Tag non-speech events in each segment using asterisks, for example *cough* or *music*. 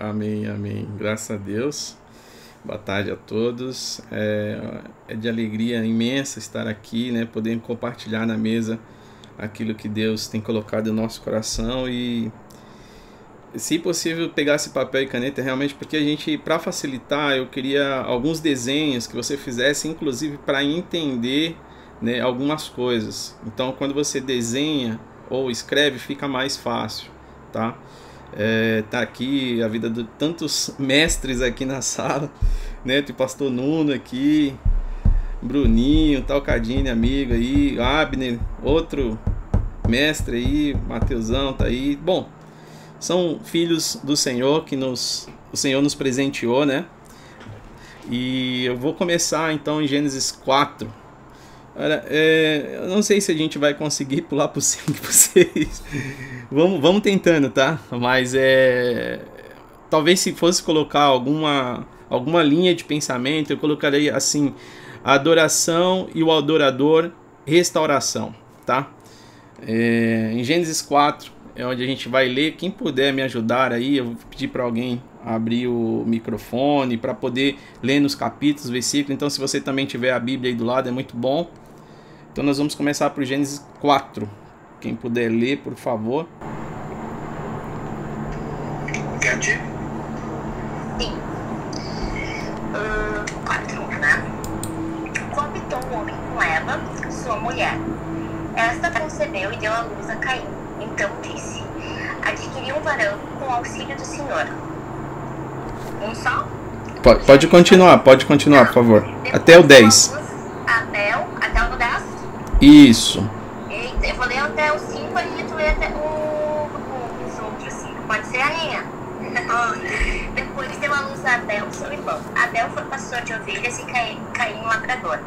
Amém, amém. Graças a Deus. Boa tarde a todos. É, é, de alegria imensa estar aqui, né? Poder compartilhar na mesa aquilo que Deus tem colocado no nosso coração e, se possível, pegar esse papel e caneta realmente, porque a gente, para facilitar, eu queria alguns desenhos que você fizesse, inclusive para entender né, algumas coisas. Então, quando você desenha ou escreve, fica mais fácil, tá? É, tá aqui a vida de tantos mestres aqui na sala, né? Tem pastor Nuno aqui, Bruninho, Talcadine, amigo aí, Abner, outro mestre aí, Mateusão tá aí. Bom, são filhos do Senhor que nos o Senhor nos presenteou, né? E eu vou começar então em Gênesis 4. Olha, é, eu não sei se a gente vai conseguir pular por 5 por 6. vamos, vamos tentando, tá? Mas é. Talvez se fosse colocar alguma, alguma linha de pensamento, eu colocaria assim: adoração e o adorador, restauração, tá? É, em Gênesis 4 é onde a gente vai ler. Quem puder me ajudar aí, eu vou pedir para alguém abrir o microfone para poder ler nos capítulos, versículos. Então, se você também tiver a Bíblia aí do lado, é muito bom. Então, nós vamos começar por Gênesis 4. Quem puder ler, por favor. Entendi. Sim. Uh, 4, né? Coabitou o homem com Eva, sua mulher. Esta concebeu e deu à luz a Caim. Então disse: Adquiri um varão com o auxílio do Senhor. Um só? Pode, pode continuar, pode continuar, por favor. Até o 10. Abel, até o 10? Isso. Eita, eu vou ler até o 5 e tu lê até o, os outros 5. Pode ser, rainha? *laughs* Depois deu a luz a Abel, seu irmão. Abel foi pastor de ovelhas e Caim, Caim labrador.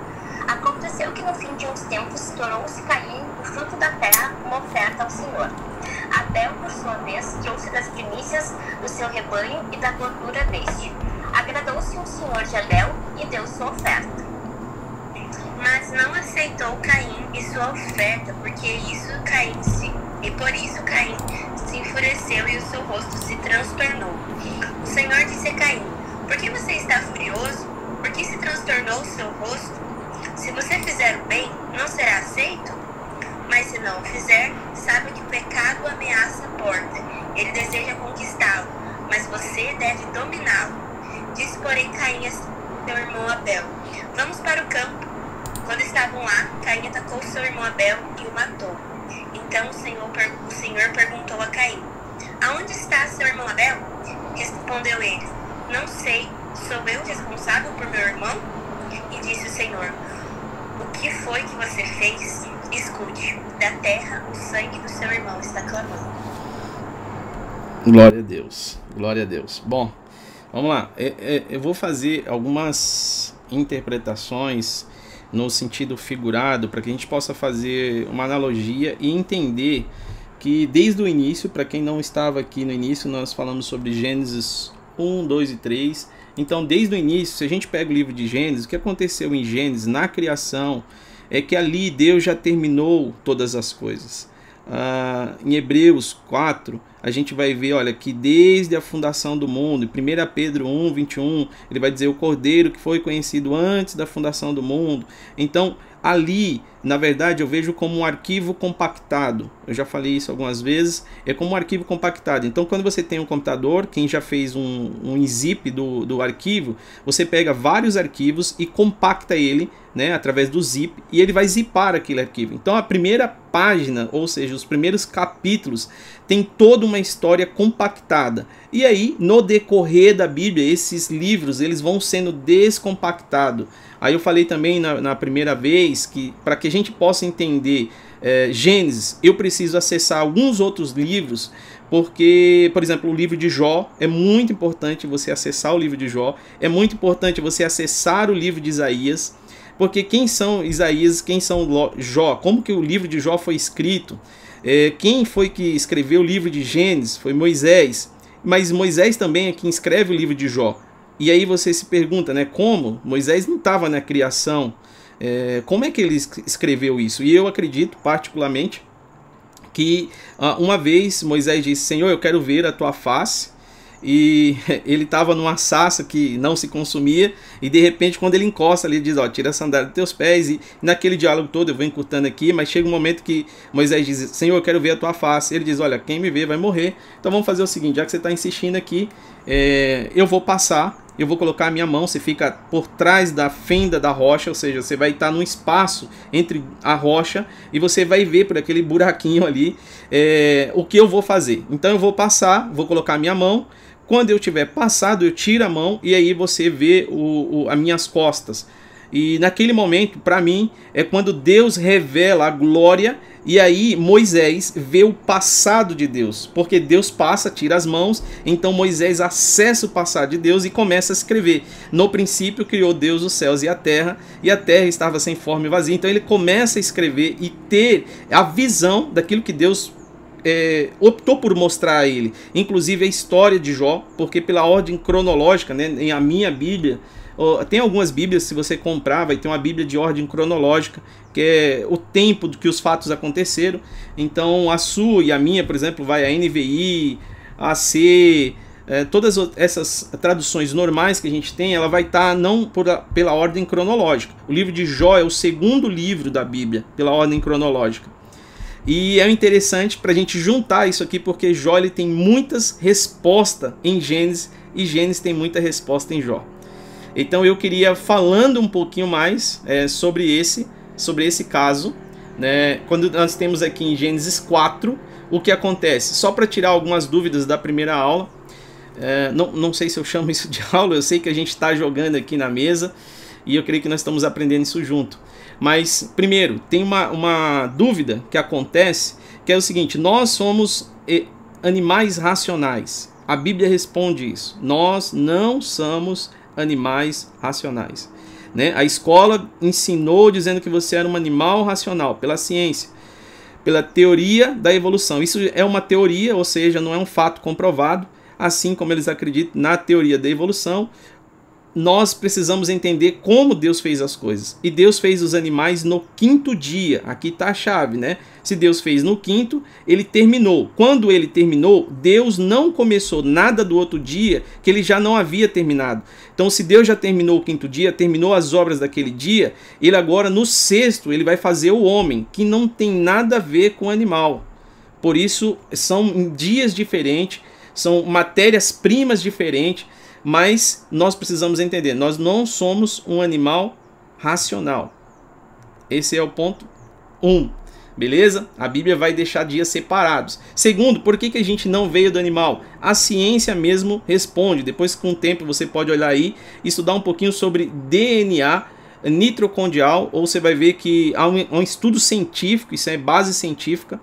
Aconteceu que no fim de uns tempos tornou-se Caim o fruto da terra uma oferta ao Senhor. Abel, por sua vez, trouxe das primícias do seu rebanho e da gordura deste. Agradou-se o Senhor de Abel e deu sua oferta. Mas não aceitou Caim e sua oferta, porque isso Caim se, e por isso Caim se enfureceu e o seu rosto se transtornou. O Senhor disse a Caim: Por que você está furioso? Por que se transtornou o seu rosto? Se você fizer o bem, não será aceito? Mas se não o fizer, sabe que o pecado ameaça a porta. Ele deseja conquistá-lo, mas você deve dominá-lo. Disse, porém, Caim a seu irmão Abel: Vamos para o campo. Quando estavam lá, Caim atacou seu irmão Abel e o matou. Então o Senhor, o Senhor perguntou a Caim: Aonde está seu irmão Abel? Respondeu ele: Não sei, sou eu responsável por meu irmão? E disse o Senhor: O que foi que você fez? Escute, da terra o sangue do seu irmão está clamando. Glória a Deus, glória a Deus. Bom, vamos lá. É, é, eu vou fazer algumas interpretações no sentido figurado para que a gente possa fazer uma analogia e entender que desde o início, para quem não estava aqui no início, nós falamos sobre Gênesis 1, 2 e 3. Então, desde o início, se a gente pega o livro de Gênesis, o que aconteceu em Gênesis, na criação, é que ali Deus já terminou todas as coisas. Ah, em Hebreus 4, a gente vai ver, olha, que desde a fundação do mundo, em 1 Pedro 1, 21, ele vai dizer o Cordeiro que foi conhecido antes da fundação do mundo. Então, ali, na verdade, eu vejo como um arquivo compactado. Eu já falei isso algumas vezes, é como um arquivo compactado. Então, quando você tem um computador, quem já fez um, um zip do, do arquivo, você pega vários arquivos e compacta ele né, através do zip, e ele vai zipar aquele arquivo. Então a primeira página, ou seja, os primeiros capítulos, tem toda uma história compactada. E aí, no decorrer da Bíblia, esses livros eles vão sendo descompactados. Aí eu falei também na, na primeira vez que para que a gente possa entender é, Gênesis, eu preciso acessar alguns outros livros, porque, por exemplo, o livro de Jó é muito importante você acessar o livro de Jó, é muito importante você acessar o livro de Isaías, porque quem são Isaías, quem são Jó, como que o livro de Jó foi escrito, é, quem foi que escreveu o livro de Gênesis? Foi Moisés, mas Moisés também é quem escreve o livro de Jó. E aí você se pergunta, né, como Moisés não estava na criação, é, como é que ele escreveu isso? E eu acredito particularmente que uh, uma vez Moisés disse: Senhor, eu quero ver a tua face. e *laughs* ele estava numa sassa que não se consumia e de repente quando ele encosta ali ele diz, ó, tira a sandália dos teus pés e naquele diálogo todo eu vou encurtando aqui, mas chega um momento que Moisés diz, Senhor, eu quero ver a tua face. Ele diz, olha, quem me vê vai morrer. Então vamos fazer o seguinte, já que você está insistindo aqui, é, eu vou passar eu vou colocar a minha mão, você fica por trás da fenda da rocha, ou seja, você vai estar num espaço entre a rocha e você vai ver por aquele buraquinho ali é, o que eu vou fazer. Então eu vou passar, vou colocar a minha mão, quando eu tiver passado, eu tiro a mão e aí você vê o, o as minhas costas. E naquele momento, para mim, é quando Deus revela a glória e aí Moisés vê o passado de Deus, porque Deus passa, tira as mãos, então Moisés acessa o passado de Deus e começa a escrever. No princípio criou Deus os céus e a terra, e a terra estava sem forma e vazia. Então ele começa a escrever e ter a visão daquilo que Deus é, optou por mostrar a ele, inclusive a história de Jó, porque pela ordem cronológica, né, em a minha Bíblia, tem algumas Bíblias, se você comprar, vai ter uma Bíblia de ordem cronológica, que é o tempo do que os fatos aconteceram. Então a sua e a minha, por exemplo, vai a NVI, a C, é, todas essas traduções normais que a gente tem, ela vai estar tá não por, pela ordem cronológica. O livro de Jó é o segundo livro da Bíblia, pela ordem cronológica. E é interessante para a gente juntar isso aqui, porque Jó ele tem muitas respostas em Gênesis e Gênesis tem muita resposta em Jó. Então eu queria falando um pouquinho mais é, sobre esse sobre esse caso, né? Quando nós temos aqui em Gênesis 4 o que acontece, só para tirar algumas dúvidas da primeira aula. É, não, não sei se eu chamo isso de *laughs* aula, eu sei que a gente está jogando aqui na mesa e eu creio que nós estamos aprendendo isso junto. Mas, primeiro, tem uma, uma dúvida que acontece, que é o seguinte: nós somos animais racionais. A Bíblia responde isso. Nós não somos animais racionais. Né? A escola ensinou dizendo que você era um animal racional, pela ciência, pela teoria da evolução. Isso é uma teoria, ou seja, não é um fato comprovado, assim como eles acreditam na teoria da evolução, nós precisamos entender como Deus fez as coisas. E Deus fez os animais no quinto dia. Aqui está a chave, né? Se Deus fez no quinto, ele terminou. Quando ele terminou, Deus não começou nada do outro dia que ele já não havia terminado. Então, se Deus já terminou o quinto dia, terminou as obras daquele dia, ele agora no sexto, ele vai fazer o homem, que não tem nada a ver com o animal. Por isso, são dias diferentes, são matérias-primas diferentes mas nós precisamos entender, nós não somos um animal racional. Esse é o ponto 1. Um, beleza? A Bíblia vai deixar dias separados. Segundo, por que, que a gente não veio do animal? A ciência mesmo responde. Depois, com o tempo, você pode olhar aí e estudar um pouquinho sobre DNA nitrocondial, ou você vai ver que há um, um estudo científico, isso é base científica,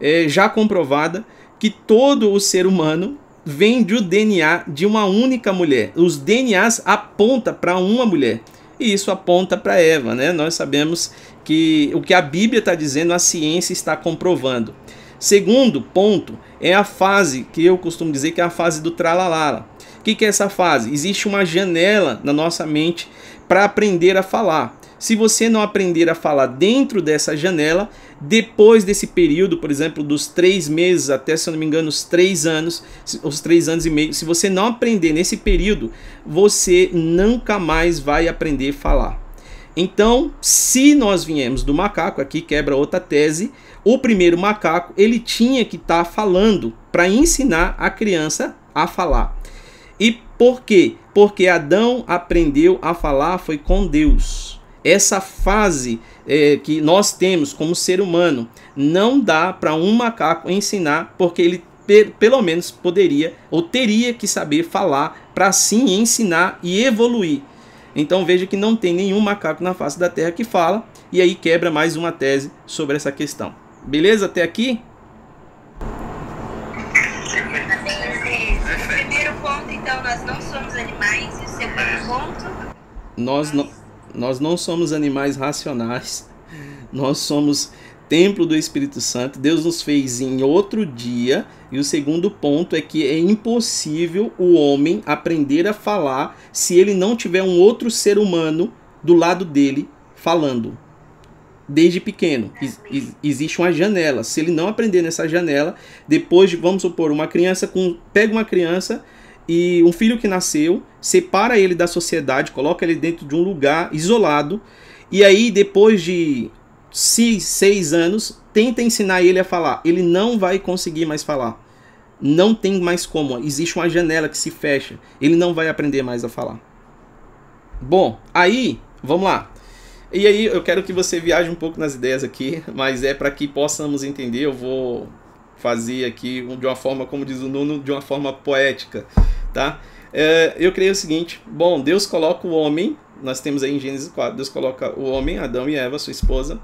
é, já comprovada, que todo o ser humano vem do DNA de uma única mulher. Os DNAs apontam para uma mulher. E isso aponta para Eva, né? Nós sabemos que o que a Bíblia está dizendo, a ciência está comprovando. Segundo ponto é a fase que eu costumo dizer que é a fase do tralalala. O que, que é essa fase? Existe uma janela na nossa mente para aprender a falar. Se você não aprender a falar dentro dessa janela, depois desse período, por exemplo, dos três meses até, se eu não me engano, os três anos, os três anos e meio, se você não aprender nesse período, você nunca mais vai aprender a falar. Então, se nós viemos do macaco, aqui quebra outra tese, o primeiro macaco ele tinha que estar tá falando para ensinar a criança a falar. E por quê? Porque Adão aprendeu a falar foi com Deus essa fase é, que nós temos como ser humano não dá para um macaco ensinar, porque ele pelo menos poderia ou teria que saber falar para assim ensinar e evoluir. Então veja que não tem nenhum macaco na face da Terra que fala, e aí quebra mais uma tese sobre essa questão. Beleza até aqui? Primeiro ponto, então, nós não somos animais, e o segundo ponto. Nós não nós não somos animais racionais. Nós somos templo do Espírito Santo. Deus nos fez em outro dia. E o segundo ponto é que é impossível o homem aprender a falar se ele não tiver um outro ser humano do lado dele falando. Desde pequeno. existe uma janela. Se ele não aprender nessa janela, depois de, vamos supor, uma criança com. Pega uma criança e um filho que nasceu, separa ele da sociedade, coloca ele dentro de um lugar isolado, e aí depois de seis, seis anos, tenta ensinar ele a falar. Ele não vai conseguir mais falar. Não tem mais como. Existe uma janela que se fecha. Ele não vai aprender mais a falar. Bom, aí, vamos lá. E aí eu quero que você viaje um pouco nas ideias aqui, *laughs* mas é para que possamos entender. Eu vou fazer aqui de uma forma, como diz o Nuno, de uma forma poética, tá? É, eu creio o seguinte: bom, Deus coloca o homem, nós temos aí em Gênesis 4, Deus coloca o homem, Adão e Eva, sua esposa,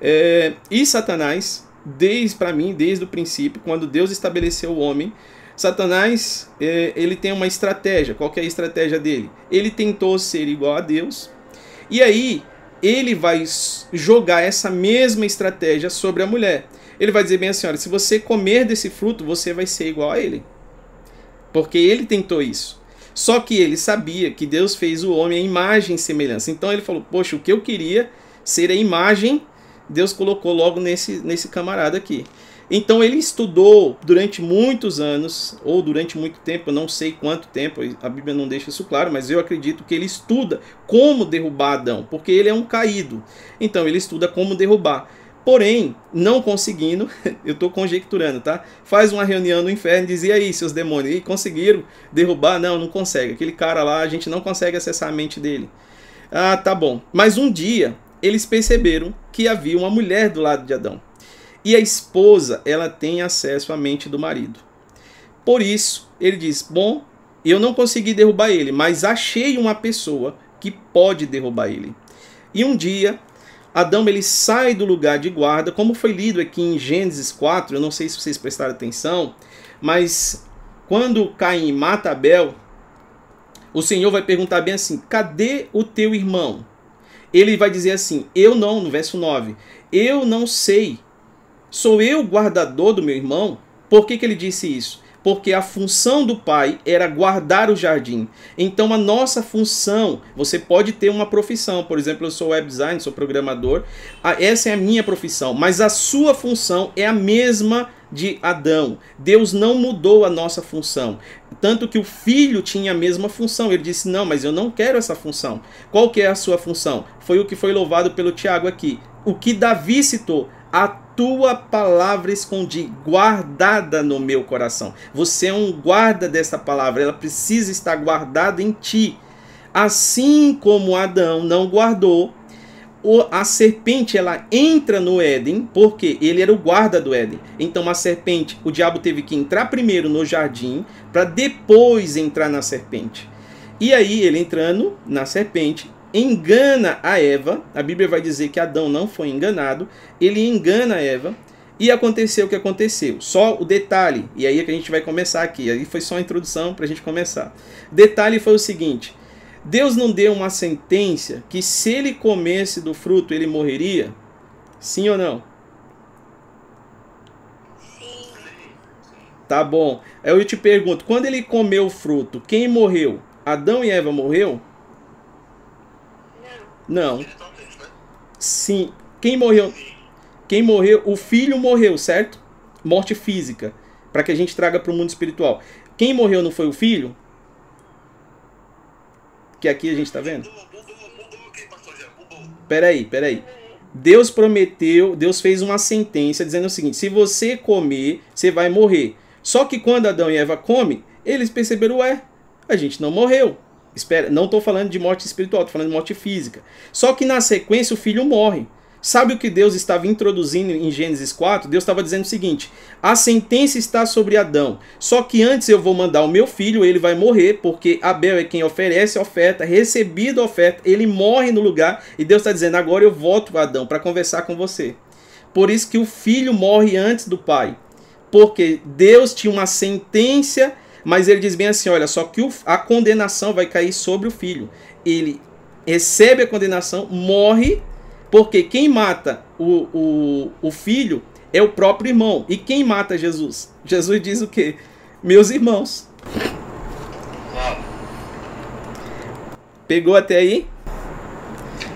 é, e Satanás, desde para mim, desde o princípio, quando Deus estabeleceu o homem, Satanás é, ele tem uma estratégia. Qual é a estratégia dele? Ele tentou ser igual a Deus, e aí ele vai jogar essa mesma estratégia sobre a mulher. Ele vai dizer bem assim: olha, se você comer desse fruto, você vai ser igual a ele. Porque ele tentou isso. Só que ele sabia que Deus fez o homem a imagem e semelhança. Então ele falou: Poxa, o que eu queria ser a imagem, Deus colocou logo nesse, nesse camarada aqui. Então ele estudou durante muitos anos, ou durante muito tempo, não sei quanto tempo, a Bíblia não deixa isso claro, mas eu acredito que ele estuda como derrubar Adão, porque ele é um caído. Então ele estuda como derrubar. Porém, não conseguindo, *laughs* eu estou conjecturando, tá? Faz uma reunião no inferno e dizia aí, seus demônios, e conseguiram derrubar? Não, não consegue. Aquele cara lá, a gente não consegue acessar a mente dele. Ah, tá bom. Mas um dia, eles perceberam que havia uma mulher do lado de Adão. E a esposa, ela tem acesso à mente do marido. Por isso, ele diz: Bom, eu não consegui derrubar ele, mas achei uma pessoa que pode derrubar ele. E um dia, Adão ele sai do lugar de guarda, como foi lido aqui em Gênesis 4, eu não sei se vocês prestaram atenção, mas quando Caim mata Abel, o Senhor vai perguntar bem assim: cadê o teu irmão? Ele vai dizer assim: eu não, no verso 9, eu não sei, sou eu guardador do meu irmão? Por que, que ele disse isso? Porque a função do pai era guardar o jardim. Então a nossa função, você pode ter uma profissão, por exemplo, eu sou web designer, sou programador, essa é a minha profissão, mas a sua função é a mesma de Adão. Deus não mudou a nossa função. Tanto que o filho tinha a mesma função. Ele disse: Não, mas eu não quero essa função. Qual que é a sua função? Foi o que foi louvado pelo Tiago aqui. O que Davi citou: A tua palavra escondi, guardada no meu coração. Você é um guarda dessa palavra, ela precisa estar guardada em ti. Assim como Adão não guardou, a serpente ela entra no Éden, porque ele era o guarda do Éden. Então a serpente, o diabo teve que entrar primeiro no jardim para depois entrar na serpente. E aí ele entrando na serpente, engana a Eva. A Bíblia vai dizer que Adão não foi enganado. Ele engana a Eva. E aconteceu o que aconteceu. Só o detalhe, e aí é que a gente vai começar aqui. Aí foi só a introdução para a gente começar. Detalhe foi o seguinte: Deus não deu uma sentença que se ele comesse do fruto ele morreria? Sim ou não? Sim. Tá bom. Eu te pergunto, quando ele comeu o fruto, quem morreu? Adão e Eva morreu? Não. Sim. Quem morreu? Quem morreu? O filho morreu, certo? Morte física. Para que a gente traga para o mundo espiritual. Quem morreu não foi o filho? Que aqui a gente está vendo? Peraí, peraí. Deus prometeu, Deus fez uma sentença dizendo o seguinte: se você comer, você vai morrer. Só que quando Adão e Eva comem, eles perceberam, ué, a gente não morreu. Espera, não estou falando de morte espiritual, estou falando de morte física. Só que na sequência o filho morre. Sabe o que Deus estava introduzindo em Gênesis 4? Deus estava dizendo o seguinte: a sentença está sobre Adão. Só que antes eu vou mandar o meu filho, ele vai morrer, porque Abel é quem oferece a oferta, recebido a oferta, ele morre no lugar, e Deus está dizendo: agora eu volto para Adão para conversar com você. Por isso que o filho morre antes do pai. Porque Deus tinha uma sentença mas ele diz bem assim: olha, só que a condenação vai cair sobre o filho. Ele recebe a condenação, morre, porque quem mata o, o, o filho é o próprio irmão. E quem mata Jesus? Jesus diz o quê? Meus irmãos. Pegou até aí?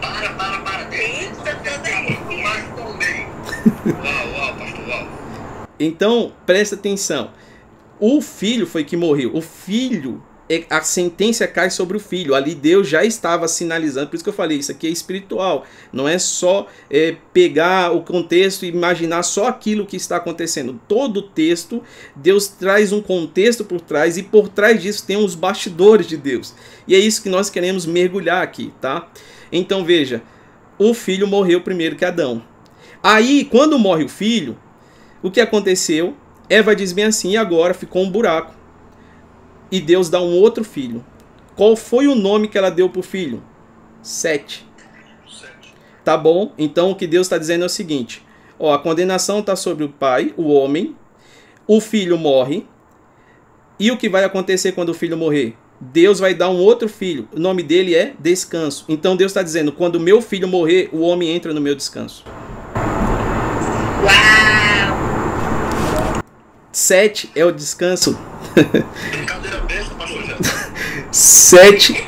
Para, para, para. Eita, *laughs* Então, presta atenção. O filho foi que morreu. O filho é, a sentença cai sobre o filho. Ali Deus já estava sinalizando. Por isso que eu falei, isso aqui é espiritual. Não é só é, pegar o contexto e imaginar só aquilo que está acontecendo. Todo o texto, Deus traz um contexto por trás e por trás disso tem os bastidores de Deus. E é isso que nós queremos mergulhar aqui, tá? Então veja, o filho morreu primeiro que Adão. Aí, quando morre o filho, o que aconteceu? Eva diz bem assim, e agora ficou um buraco e Deus dá um outro filho. Qual foi o nome que ela deu para o filho? Sete. Sete. Tá bom? Então o que Deus está dizendo é o seguinte: ó, a condenação está sobre o pai, o homem, o filho morre. E o que vai acontecer quando o filho morrer? Deus vai dar um outro filho. O nome dele é descanso. Então Deus está dizendo: quando meu filho morrer, o homem entra no meu descanso. Uau! Sete é o descanso. Brincadeira besta, pastor Sete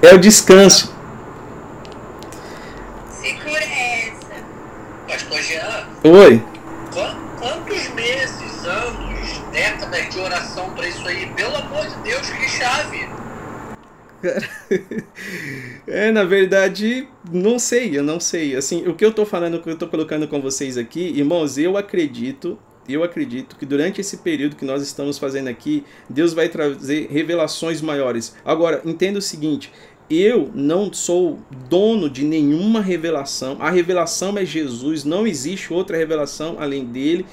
é o descanso. Segura essa. Pastor Jean. Oi. Quantos meses, anos, décadas de oração para isso aí? Pelo amor de Deus, que chave! *laughs* É, na verdade, não sei, eu não sei. Assim, o que eu tô falando, o que eu tô colocando com vocês aqui, irmãos, eu acredito eu acredito que durante esse período que nós estamos fazendo aqui, Deus vai trazer revelações maiores. Agora, entenda o seguinte: eu não sou dono de nenhuma revelação. A revelação é Jesus, não existe outra revelação além dele.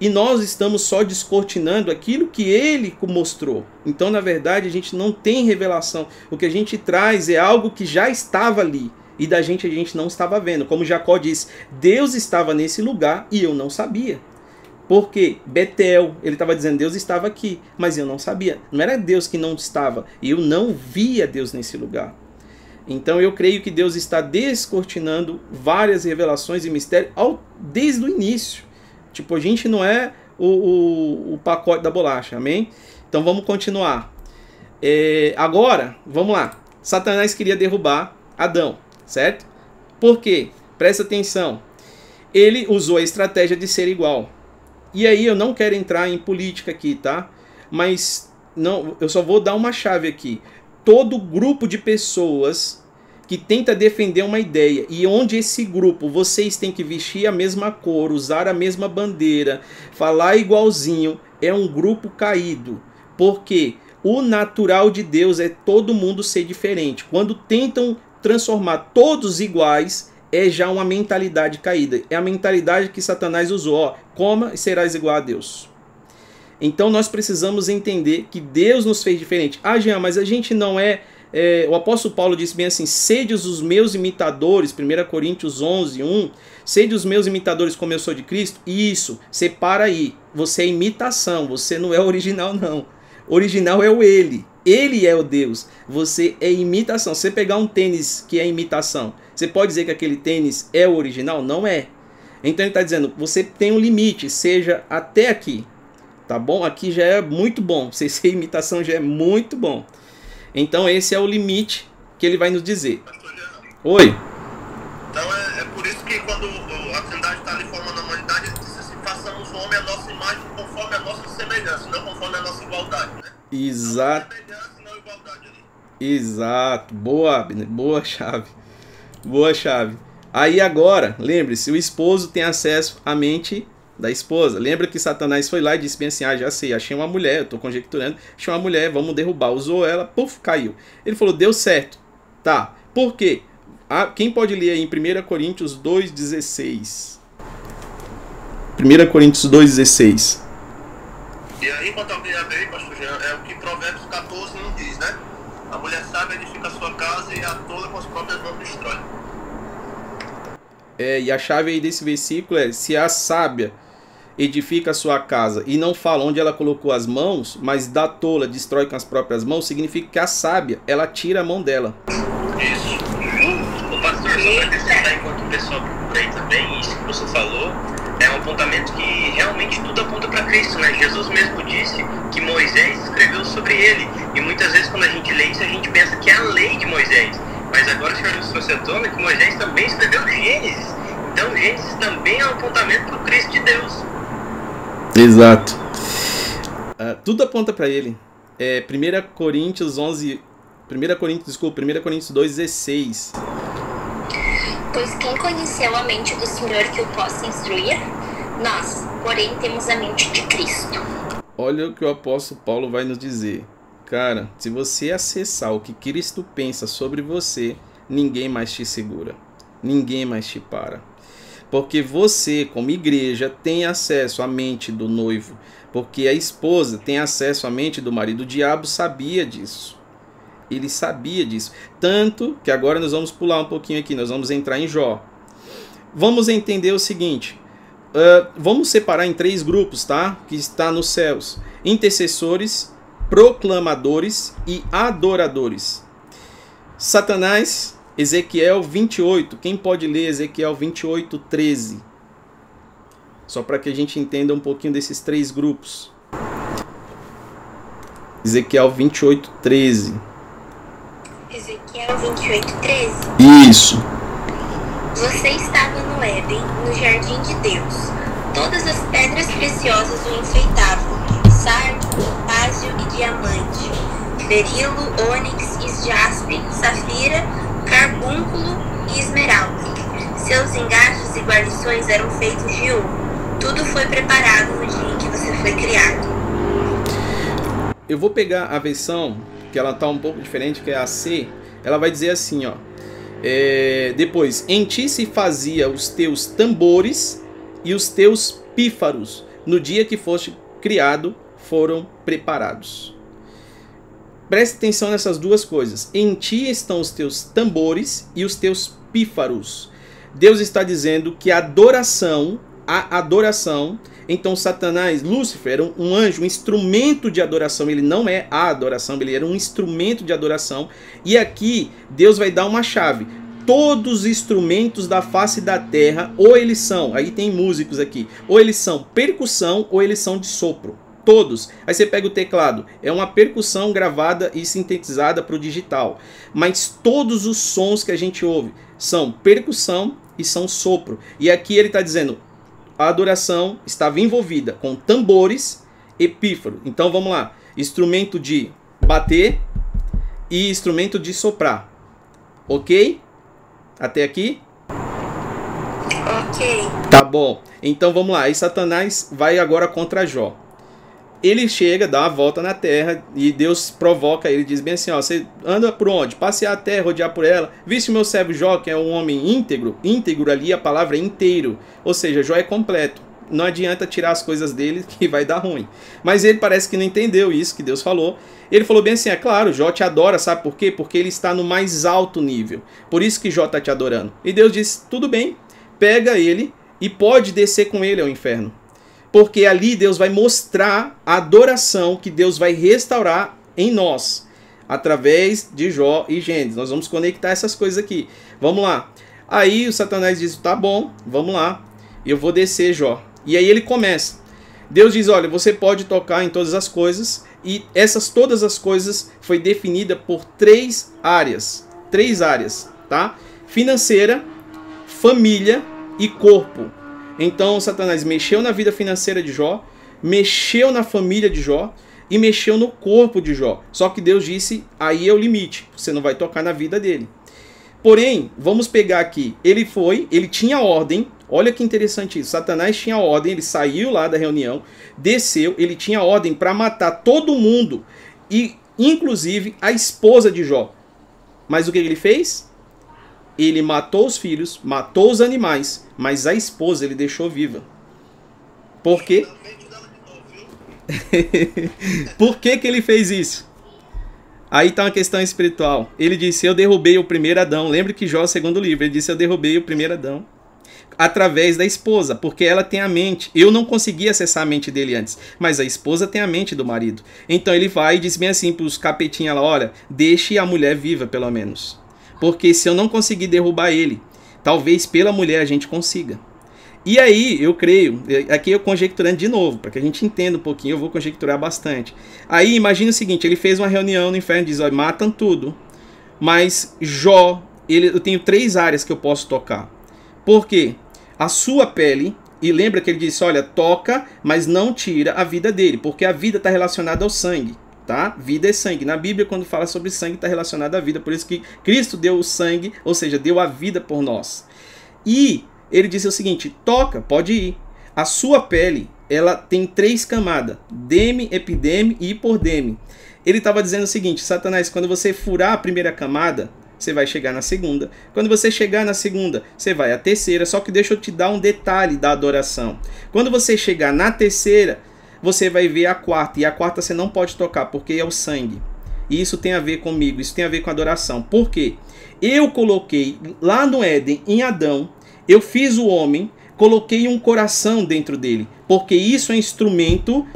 E nós estamos só descortinando aquilo que ele mostrou. Então, na verdade, a gente não tem revelação. O que a gente traz é algo que já estava ali e da gente a gente não estava vendo. Como Jacó disse, Deus estava nesse lugar e eu não sabia. Porque Betel, ele estava dizendo, Deus estava aqui, mas eu não sabia. Não era Deus que não estava, eu não via Deus nesse lugar. Então eu creio que Deus está descortinando várias revelações e mistérios ao, desde o início. Tipo, a gente não é o, o, o pacote da bolacha, amém? Então vamos continuar. É, agora, vamos lá. Satanás queria derrubar Adão, certo? Por quê? Presta atenção. Ele usou a estratégia de ser igual. E aí eu não quero entrar em política aqui, tá? Mas não, eu só vou dar uma chave aqui. Todo grupo de pessoas que tenta defender uma ideia e onde esse grupo vocês têm que vestir a mesma cor, usar a mesma bandeira, falar igualzinho, é um grupo caído. Porque o natural de Deus é todo mundo ser diferente. Quando tentam transformar todos iguais, é já uma mentalidade caída. É a mentalidade que Satanás usou. Ó, coma e serás igual a Deus. Então nós precisamos entender que Deus nos fez diferente. Ah, Jean, mas a gente não é. é o apóstolo Paulo disse bem assim: sede os meus imitadores, 1 Coríntios 11, 1. Sede os meus imitadores como eu sou de Cristo. Isso, separa aí. Você é imitação, você não é *laughs* original, não. Original é o ele. Ele é o Deus. Você é imitação. Você pegar um tênis que é imitação, você pode dizer que aquele tênis é o original? Não é. Então ele está dizendo, você tem um limite, seja até aqui. Tá bom? Aqui já é muito bom. *laughs* Você ser imitação já é muito bom. Então esse é o limite que ele vai nos dizer. Oi. Então é, é por isso que quando a Trindade está ali formando a humanidade, ele diz assim, façamos o homem a nossa imagem conforme a nossa semelhança, não conforme a nossa igualdade, né? Exato. Exato. Boa, Abner. Boa chave. Boa chave. Aí agora, lembre-se, o esposo tem acesso à mente da esposa. Lembra que Satanás foi lá e disse bem assim: Ah, já sei, achei uma mulher, eu tô conjecturando, achei uma mulher, vamos derrubar. Usou ela, puf, caiu. Ele falou: Deu certo. Tá. Por quê? Ah, quem pode ler aí em 1 Coríntios 2,16? 1 Coríntios 2,16. E aí, alguém abre aí, pastor Jean, é o que Provérbios 14 não diz, né? A mulher sábia edifica a sua casa e a tola com as próprias mãos destrói. É, e a chave aí desse versículo é: se a sábia edifica a sua casa e não fala onde ela colocou as mãos, mas da tola destrói com as próprias mãos, significa que a sábia, ela tira a mão dela. Isso. O pastor, só para acrescentar enquanto o pessoal procura aí também, isso que você falou, é um apontamento que realmente tudo aponta para Cristo, né? Jesus mesmo disse que Moisés escreveu sobre ele. E muitas vezes quando a gente lê isso, a gente pensa que é a lei de Moisés. Mas agora o Senhor nos trouxe à tona que Moisés também escreveu Gênesis. Então Gênesis também é um apontamento para o Cristo de Deus. Exato. Uh, tudo aponta para ele. É 1 Coríntios 11. 1 Coríntios, desculpa, 1 Coríntios 2, 16. Pois quem conheceu a mente do Senhor que o possa instruir? Nós, porém, temos a mente de Cristo. Olha o que o apóstolo Paulo vai nos dizer. Cara, se você acessar o que Cristo pensa sobre você, ninguém mais te segura. Ninguém mais te para. Porque você, como igreja, tem acesso à mente do noivo. Porque a esposa tem acesso à mente do marido. O diabo sabia disso. Ele sabia disso. Tanto que agora nós vamos pular um pouquinho aqui, nós vamos entrar em Jó. Vamos entender o seguinte: uh, vamos separar em três grupos, tá? Que está nos céus: intercessores, proclamadores e adoradores. Satanás, Ezequiel 28. Quem pode ler Ezequiel 28, 13? Só para que a gente entenda um pouquinho desses três grupos. Ezequiel 28, 13. Ezequiel 28, 13. Isso. Você estava no Éden, no jardim de Deus. Todas as pedras preciosas o enfeitavam: sardo, topázio e diamante, berilo, ônix, jaspe, safira, carbúnculo e esmeralda. Seus engates e guarnições eram feitos de ouro. Tudo foi preparado no dia em que você foi criado. Eu vou pegar a versão que ela tá um pouco diferente, que é a C. Ela vai dizer assim, ó. É, depois, em ti se fazia os teus tambores e os teus pífaros. No dia que foste criado, foram preparados. Preste atenção nessas duas coisas. Em ti estão os teus tambores e os teus pífaros. Deus está dizendo que a adoração, a adoração, então Satanás, Lúcifer, era um anjo, um instrumento de adoração. Ele não é a adoração, ele era um instrumento de adoração. E aqui Deus vai dar uma chave. Todos os instrumentos da face da terra, ou eles são, aí tem músicos aqui, ou eles são percussão ou eles são de sopro todos. Aí você pega o teclado, é uma percussão gravada e sintetizada para o digital. Mas todos os sons que a gente ouve são percussão e são sopro. E aqui ele está dizendo, a adoração estava envolvida com tambores e pífaro. Então vamos lá, instrumento de bater e instrumento de soprar. Ok? Até aqui? Ok. Tá bom. Então vamos lá. E Satanás vai agora contra Jó ele chega, dá uma volta na terra e Deus provoca ele, diz bem assim: ó, você anda por onde? Passear a terra, rodear por ela. Viste meu servo Jó, que é um homem íntegro? Íntegro ali, a palavra é inteiro. Ou seja, Jó é completo. Não adianta tirar as coisas dele *laughs* que vai dar ruim. Mas ele parece que não entendeu isso que Deus falou. Ele falou bem assim: é claro, Jó te adora, sabe por quê? Porque ele está no mais alto nível. Por isso que Jó está te adorando. E Deus disse: tudo bem, pega ele e pode descer com ele ao inferno porque ali Deus vai mostrar a adoração que Deus vai restaurar em nós, através de Jó e Gênesis. Nós vamos conectar essas coisas aqui. Vamos lá. Aí o Satanás diz: tá bom, vamos lá, eu vou descer Jó. E aí ele começa. Deus diz: olha, você pode tocar em todas as coisas, e essas todas as coisas foi definida por três áreas. Três áreas, tá? Financeira, família e corpo. Então Satanás mexeu na vida financeira de Jó, mexeu na família de Jó e mexeu no corpo de Jó. Só que Deus disse: aí é o limite, você não vai tocar na vida dele. Porém, vamos pegar aqui, ele foi, ele tinha ordem, olha que interessante isso. Satanás tinha ordem, ele saiu lá da reunião, desceu, ele tinha ordem para matar todo mundo e inclusive a esposa de Jó. Mas o que ele fez? Ele matou os filhos, matou os animais, mas a esposa ele deixou viva. Por quê? *laughs* Por que, que ele fez isso? Aí está uma questão espiritual. Ele disse: Eu derrubei o primeiro Adão. Lembre que Jó, segundo livro, ele disse: Eu derrubei o primeiro Adão através da esposa, porque ela tem a mente. Eu não consegui acessar a mente dele antes, mas a esposa tem a mente do marido. Então ele vai e diz bem assim para os capetinhos lá: Olha, deixe a mulher viva, pelo menos. Porque se eu não conseguir derrubar ele, talvez pela mulher a gente consiga. E aí, eu creio, aqui eu conjecturando de novo, para que a gente entenda um pouquinho, eu vou conjecturar bastante. Aí, imagina o seguinte, ele fez uma reunião no inferno e diz, olha, matam tudo. Mas Jó, ele, eu tenho três áreas que eu posso tocar. Por quê? A sua pele, E lembra que ele disse: olha, toca, mas não tira a vida dele, porque a vida está relacionada ao sangue. Tá? Vida é sangue. Na Bíblia, quando fala sobre sangue, está relacionado à vida. Por isso que Cristo deu o sangue, ou seja, deu a vida por nós. E ele disse o seguinte: toca, pode ir. A sua pele, ela tem três camadas: deme, epideme e hipodeme. Ele estava dizendo o seguinte: Satanás, quando você furar a primeira camada, você vai chegar na segunda. Quando você chegar na segunda, você vai à terceira. Só que deixa eu te dar um detalhe da adoração. Quando você chegar na terceira, você vai ver a quarta. E a quarta você não pode tocar, porque é o sangue. E isso tem a ver comigo, isso tem a ver com adoração. Por quê? Eu coloquei lá no Éden, em Adão, eu fiz o homem, coloquei um coração dentro dele. Porque isso é instrumento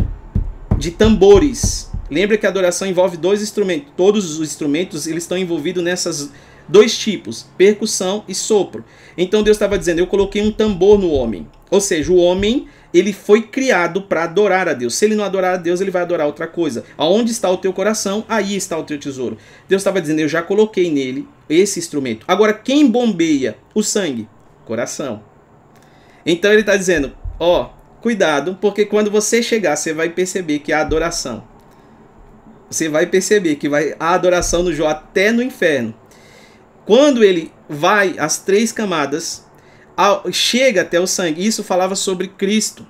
de tambores. Lembra que a adoração envolve dois instrumentos. Todos os instrumentos eles estão envolvidos nessas dois tipos, percussão e sopro. Então Deus estava dizendo, eu coloquei um tambor no homem. Ou seja, o homem ele foi criado para adorar a Deus. Se ele não adorar a Deus, ele vai adorar outra coisa. Aonde está o teu coração, aí está o teu tesouro. Deus estava dizendo, eu já coloquei nele esse instrumento. Agora, quem bombeia o sangue? Coração. Então ele está dizendo, ó, cuidado, porque quando você chegar, você vai perceber que a adoração você vai perceber que vai a adoração do Jó até no inferno. Quando ele vai às três camadas, chega até o sangue. Isso falava sobre Cristo.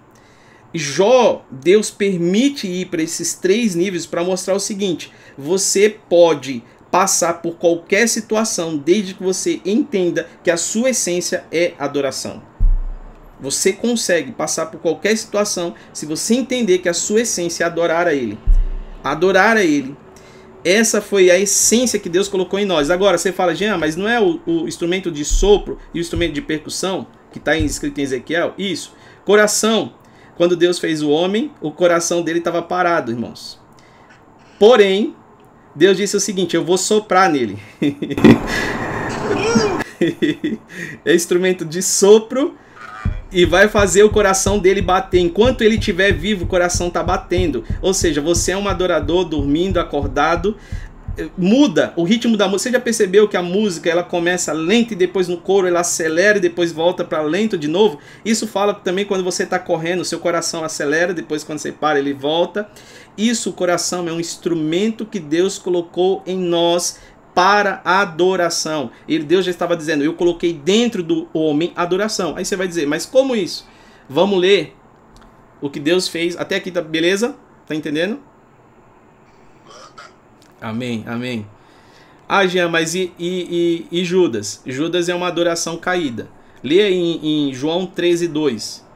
Jó, Deus permite ir para esses três níveis para mostrar o seguinte: você pode passar por qualquer situação desde que você entenda que a sua essência é adoração. Você consegue passar por qualquer situação se você entender que a sua essência é adorar a Ele adorar a Ele. Essa foi a essência que Deus colocou em nós. Agora, você fala, Jean, mas não é o, o instrumento de sopro e o instrumento de percussão que está escrito em Ezequiel? Isso. Coração. Quando Deus fez o homem, o coração dele estava parado, irmãos. Porém, Deus disse o seguinte: eu vou soprar nele. *laughs* é instrumento de sopro e vai fazer o coração dele bater. Enquanto ele estiver vivo, o coração está batendo. Ou seja, você é um adorador dormindo, acordado. Muda o ritmo da música. Você já percebeu que a música ela começa lenta e depois no coro ela acelera e depois volta para lento de novo? Isso fala também quando você está correndo, seu coração acelera, depois quando você para ele volta. Isso, o coração é um instrumento que Deus colocou em nós para adoração. E Deus já estava dizendo: Eu coloquei dentro do homem adoração. Aí você vai dizer: Mas como isso? Vamos ler o que Deus fez. Até aqui, tá beleza? Tá entendendo? Amém, amém. Ah, Jean, mas e, e, e, e Judas? Judas é uma adoração caída. Leia em, em João 13, 2.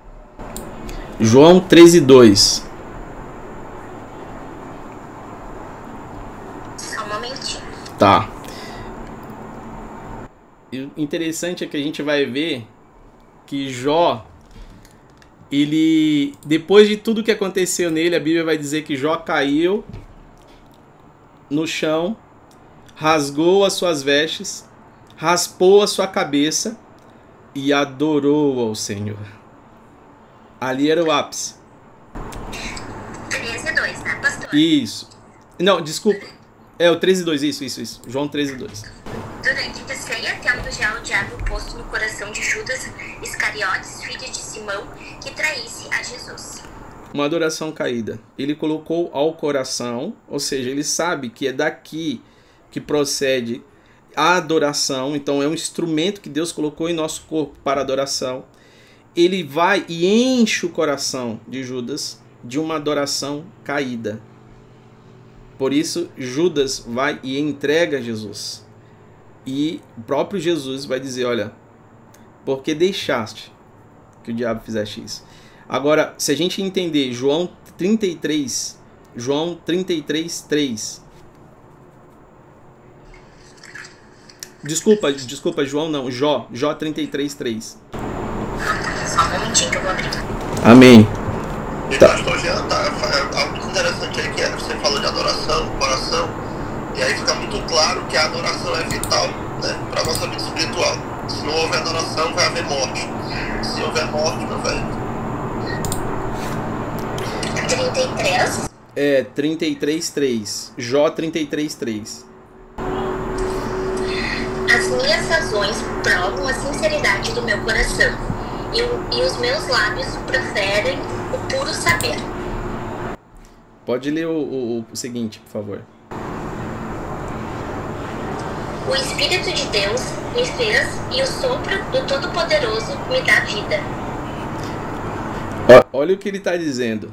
João 13, 2. Tá. E o interessante é que a gente vai ver que Jó, ele, depois de tudo que aconteceu nele, a Bíblia vai dizer que Jó caiu no chão, rasgou as suas vestes, raspou a sua cabeça e adorou ao Senhor. Ali era o ápice. 13 2, né, pastor? Isso. Não, desculpa. É, o 13 2, isso, isso, isso. João 13 2. Durante a ceia, tendo já o diabo posto no coração de Judas Iscariotes, filho de Simão, que traísse a Jesus. Uma adoração caída. Ele colocou ao coração, ou seja, ele sabe que é daqui que procede a adoração, então é um instrumento que Deus colocou em nosso corpo para adoração. Ele vai e enche o coração de Judas de uma adoração caída. Por isso, Judas vai e entrega Jesus. E o próprio Jesus vai dizer: Olha, porque deixaste que o diabo fizesse isso? Agora, se a gente entender João 33, João 33, 3. Desculpa, desculpa, João não, Jó, Jó 33, 3. Só um momentinho que eu vou abrir. Amém. Tá. Que a adoração é vital né, para a nossa vida espiritual. Se não houver adoração, vai haver morte. Se houver morte, meu velho. 33. É, 33, 3. Jó 33, 3. As minhas razões provam a sinceridade do meu coração e, o, e os meus lábios proferem o puro saber. Pode ler o, o, o seguinte, por favor. O Espírito de Deus me fez e o sopro do Todo-Poderoso me dá vida. Olha o que ele está dizendo.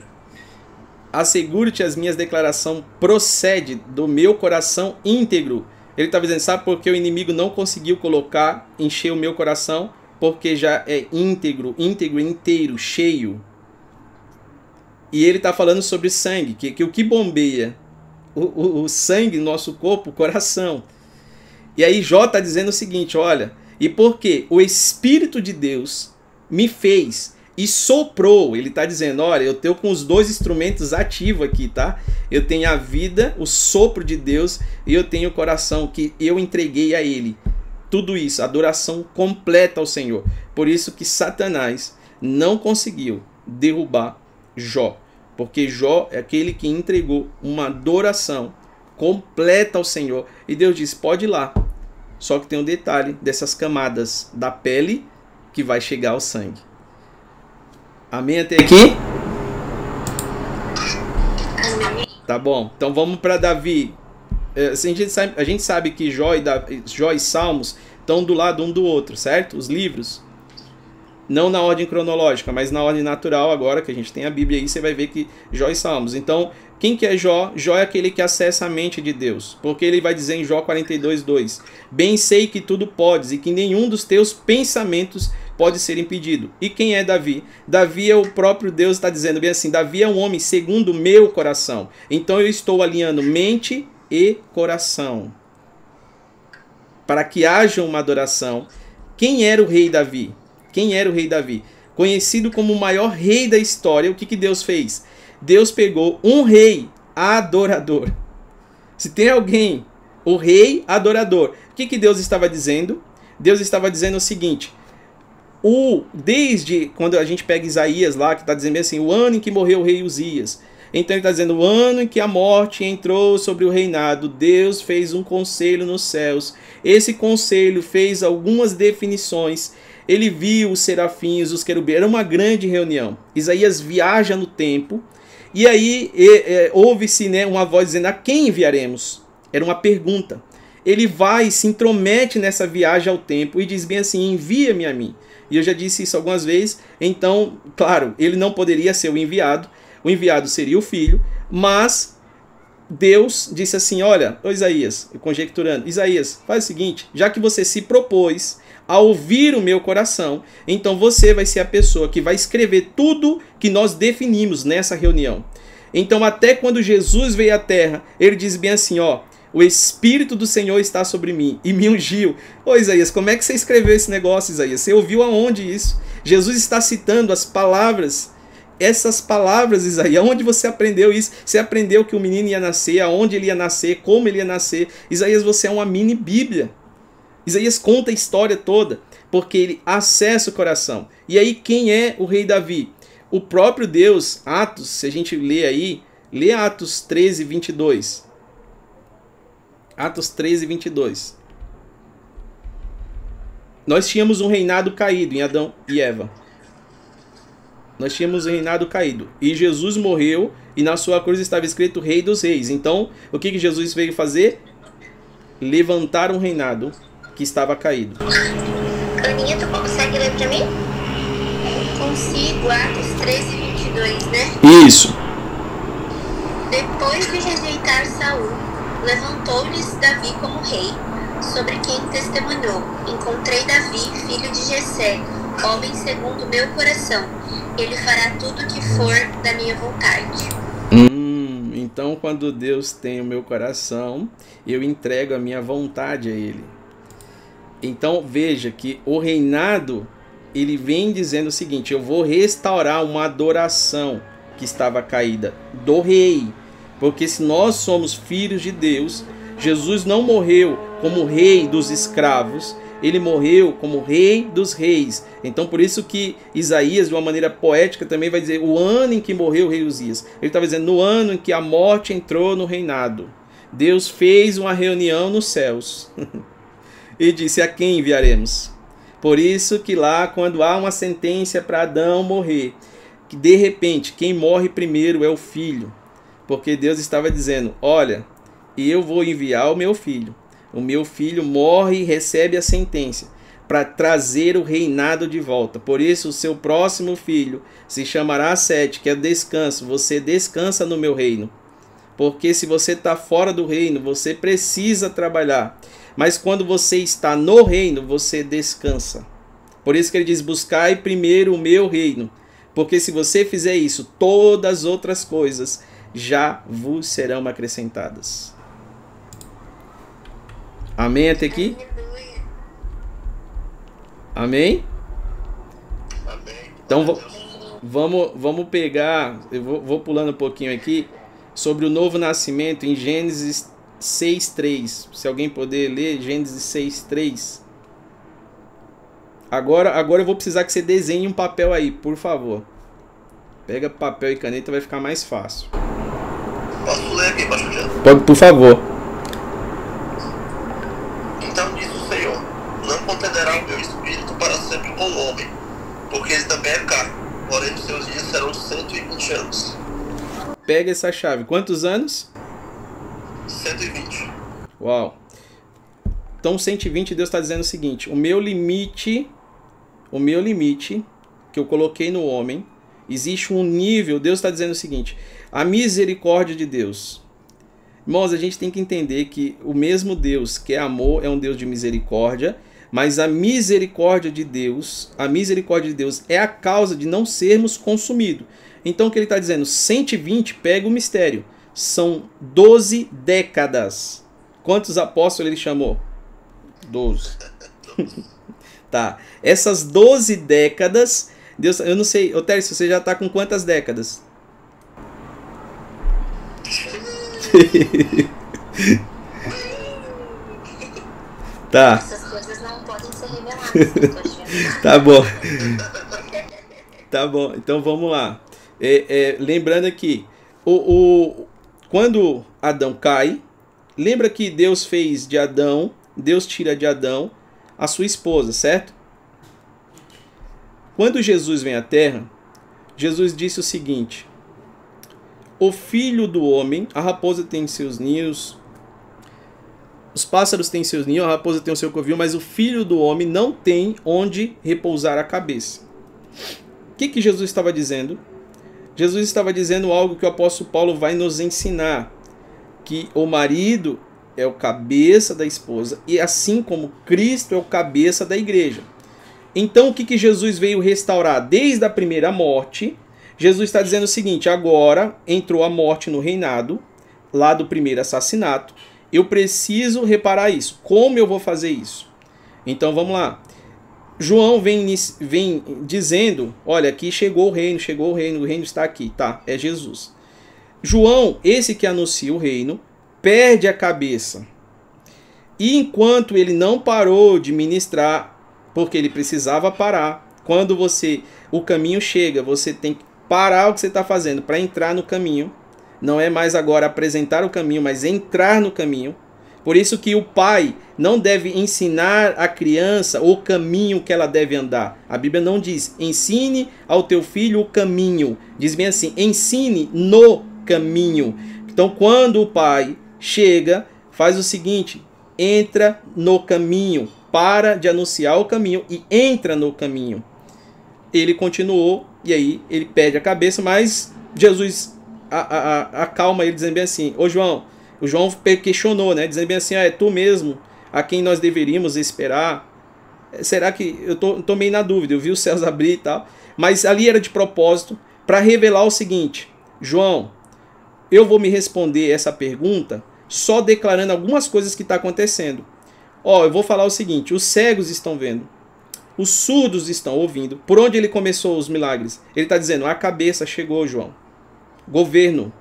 Assegure-te as minhas declarações procede do meu coração íntegro. Ele está dizendo, sabe por que o inimigo não conseguiu colocar, encher o meu coração? Porque já é íntegro, íntegro, inteiro, cheio. E ele está falando sobre sangue, que, que o que bombeia o, o, o sangue no nosso corpo, coração. E aí Jó está dizendo o seguinte, olha, e porque o Espírito de Deus me fez e soprou. Ele está dizendo: olha, eu tenho com os dois instrumentos ativos aqui, tá? Eu tenho a vida, o sopro de Deus, e eu tenho o coração que eu entreguei a Ele. Tudo isso, adoração completa ao Senhor. Por isso que Satanás não conseguiu derrubar Jó, porque Jó é aquele que entregou uma adoração completa ao Senhor. E Deus disse: pode ir lá. Só que tem um detalhe dessas camadas da pele que vai chegar ao sangue. Amém até aqui? Tá bom. Então vamos para Davi. É, a gente, sabe, a gente sabe que Jó e, Davi, Jó e Salmos estão do lado um do outro, certo? Os livros. Não na ordem cronológica, mas na ordem natural agora, que a gente tem a Bíblia aí, você vai ver que Jó e Salmos. Então, quem que é Jó? Jó é aquele que acessa a mente de Deus. Porque ele vai dizer em Jó 42, 2: Bem sei que tudo podes e que nenhum dos teus pensamentos pode ser impedido. E quem é Davi? Davi é o próprio Deus está dizendo bem assim: Davi é um homem segundo o meu coração. Então eu estou alinhando mente e coração para que haja uma adoração. Quem era o rei Davi? Quem era o rei Davi? Conhecido como o maior rei da história, o que, que Deus fez? Deus pegou um rei adorador. Se tem alguém, o rei adorador, o que, que Deus estava dizendo? Deus estava dizendo o seguinte: o desde quando a gente pega Isaías lá, que está dizendo assim, o ano em que morreu o rei Uzias. Então ele está dizendo, o ano em que a morte entrou sobre o reinado, Deus fez um conselho nos céus. Esse conselho fez algumas definições. Ele viu os serafins, os querubins. Era uma grande reunião. Isaías viaja no tempo. E aí é, ouve-se né, uma voz dizendo, a quem enviaremos? Era uma pergunta. Ele vai, se intromete nessa viagem ao tempo e diz bem assim, envia-me a mim. E eu já disse isso algumas vezes. Então, claro, ele não poderia ser o enviado. O enviado seria o filho, mas Deus disse assim: Olha, ô Isaías, conjecturando, Isaías, faz o seguinte: já que você se propôs a ouvir o meu coração, então você vai ser a pessoa que vai escrever tudo que nós definimos nessa reunião. Então, até quando Jesus veio à terra, ele diz bem assim: Ó, o Espírito do Senhor está sobre mim e me ungiu. Ô Isaías, como é que você escreveu esse negócio, Isaías? Você ouviu aonde isso? Jesus está citando as palavras, essas palavras, Isaías. Onde você aprendeu isso? Você aprendeu que o menino ia nascer, aonde ele ia nascer, como ele ia nascer. Isaías, você é uma mini Bíblia. Isaías conta a história toda, porque ele acessa o coração. E aí, quem é o rei Davi? O próprio Deus, Atos, se a gente lê aí, lê Atos 13, 22. Atos 13, 22. Nós tínhamos um reinado caído em Adão e Eva. Nós tínhamos um reinado caído. E Jesus morreu e na sua cruz estava escrito Rei dos Reis. Então, o que, que Jesus veio fazer? Levantar um reinado que estava caído. Aninha, tu consegue ler pra mim? Consigo, Atos 13, 22, né? Isso. Depois de rejeitar Saul, levantou-lhes Davi como rei, sobre quem testemunhou: Encontrei Davi, filho de Jessé, homem segundo meu coração. Ele fará tudo o que for da minha vontade. Hum, então quando Deus tem o meu coração, eu entrego a minha vontade a ele. Então veja que o reinado ele vem dizendo o seguinte: eu vou restaurar uma adoração que estava caída do rei porque se nós somos filhos de Deus, Jesus não morreu como rei dos escravos, ele morreu como rei dos reis. Então por isso que Isaías, de uma maneira poética, também vai dizer o ano em que morreu o rei Uzias. Ele estava dizendo no ano em que a morte entrou no reinado. Deus fez uma reunião nos céus *laughs* e disse: A quem enviaremos? Por isso que lá, quando há uma sentença para Adão morrer, que de repente quem morre primeiro é o filho. Porque Deus estava dizendo: Olha, eu vou enviar o meu filho. O meu filho morre e recebe a sentença para trazer o reinado de volta. Por isso, o seu próximo filho se chamará Sete, que é descanso. Você descansa no meu reino. Porque se você está fora do reino, você precisa trabalhar. Mas quando você está no reino, você descansa. Por isso que ele diz: buscai primeiro o meu reino. Porque se você fizer isso, todas as outras coisas já vos serão acrescentadas. Amém até aqui? Amém? Então vamos, vamos pegar, eu vou, vou pulando um pouquinho aqui, sobre o novo nascimento em Gênesis 6.3. Se alguém poder ler Gênesis 6.3. Agora, agora eu vou precisar que você desenhe um papel aí, por favor. Pega papel e caneta, vai ficar mais fácil. Posso ler aqui, pastor? Pode, por favor. Então diz o Senhor: Não contenderá o meu espírito para sempre com o homem, porque ele também é carne, porém os seus dias serão 120 anos. Pega essa chave. Quantos anos? 120. Uau. Então 120 Deus está dizendo o seguinte: o meu limite, o meu limite que eu coloquei no homem, existe um nível. Deus está dizendo o seguinte: a misericórdia de Deus. Irmãos, a gente tem que entender que o mesmo Deus que é amor é um Deus de misericórdia, mas a misericórdia de Deus, a misericórdia de Deus é a causa de não sermos consumidos. Então o que ele está dizendo? 120 pega o mistério. São 12 décadas. Quantos apóstolos ele chamou? 12. *laughs* tá. Essas 12 décadas, Deus, eu não sei, Otério, você já está com quantas décadas? *laughs* tá. Essas coisas não podem ser reveladas. tá bom. Tá bom, então vamos lá. É, é, lembrando aqui, o, o, quando Adão cai, lembra que Deus fez de Adão, Deus tira de Adão a sua esposa, certo? Quando Jesus vem à terra, Jesus disse o seguinte: O filho do homem, a raposa tem seus ninhos, os pássaros têm seus ninhos, a raposa tem o seu covil, mas o filho do homem não tem onde repousar a cabeça. O que, que Jesus estava dizendo? Jesus estava dizendo algo que o apóstolo Paulo vai nos ensinar: que o marido é o cabeça da esposa, e assim como Cristo é o cabeça da igreja. Então, o que, que Jesus veio restaurar? Desde a primeira morte, Jesus está dizendo o seguinte: agora entrou a morte no reinado, lá do primeiro assassinato. Eu preciso reparar isso. Como eu vou fazer isso? Então vamos lá. João vem, vem dizendo: olha, aqui chegou o reino, chegou o reino, o reino está aqui, tá? É Jesus. João, esse que anuncia o reino, perde a cabeça. E enquanto ele não parou de ministrar, porque ele precisava parar, quando você o caminho chega, você tem que parar o que você está fazendo para entrar no caminho. Não é mais agora apresentar o caminho, mas entrar no caminho. Por isso que o pai não deve ensinar a criança o caminho que ela deve andar. A Bíblia não diz ensine ao teu filho o caminho. Diz bem assim, ensine no caminho. Então quando o pai chega, faz o seguinte, entra no caminho, para de anunciar o caminho e entra no caminho. Ele continuou e aí ele perde a cabeça, mas Jesus acalma ele dizendo bem assim, ô João, o João questionou, né? Dizendo bem assim: ah, é tu mesmo a quem nós deveríamos esperar. Será que. Eu tô, tô meio na dúvida, eu vi os céus *laughs* abrir e tal. Mas ali era de propósito para revelar o seguinte: João, eu vou me responder essa pergunta só declarando algumas coisas que está acontecendo. Ó, eu vou falar o seguinte: os cegos estão vendo, os surdos estão ouvindo. Por onde ele começou os milagres? Ele está dizendo: a cabeça chegou, João. Governo.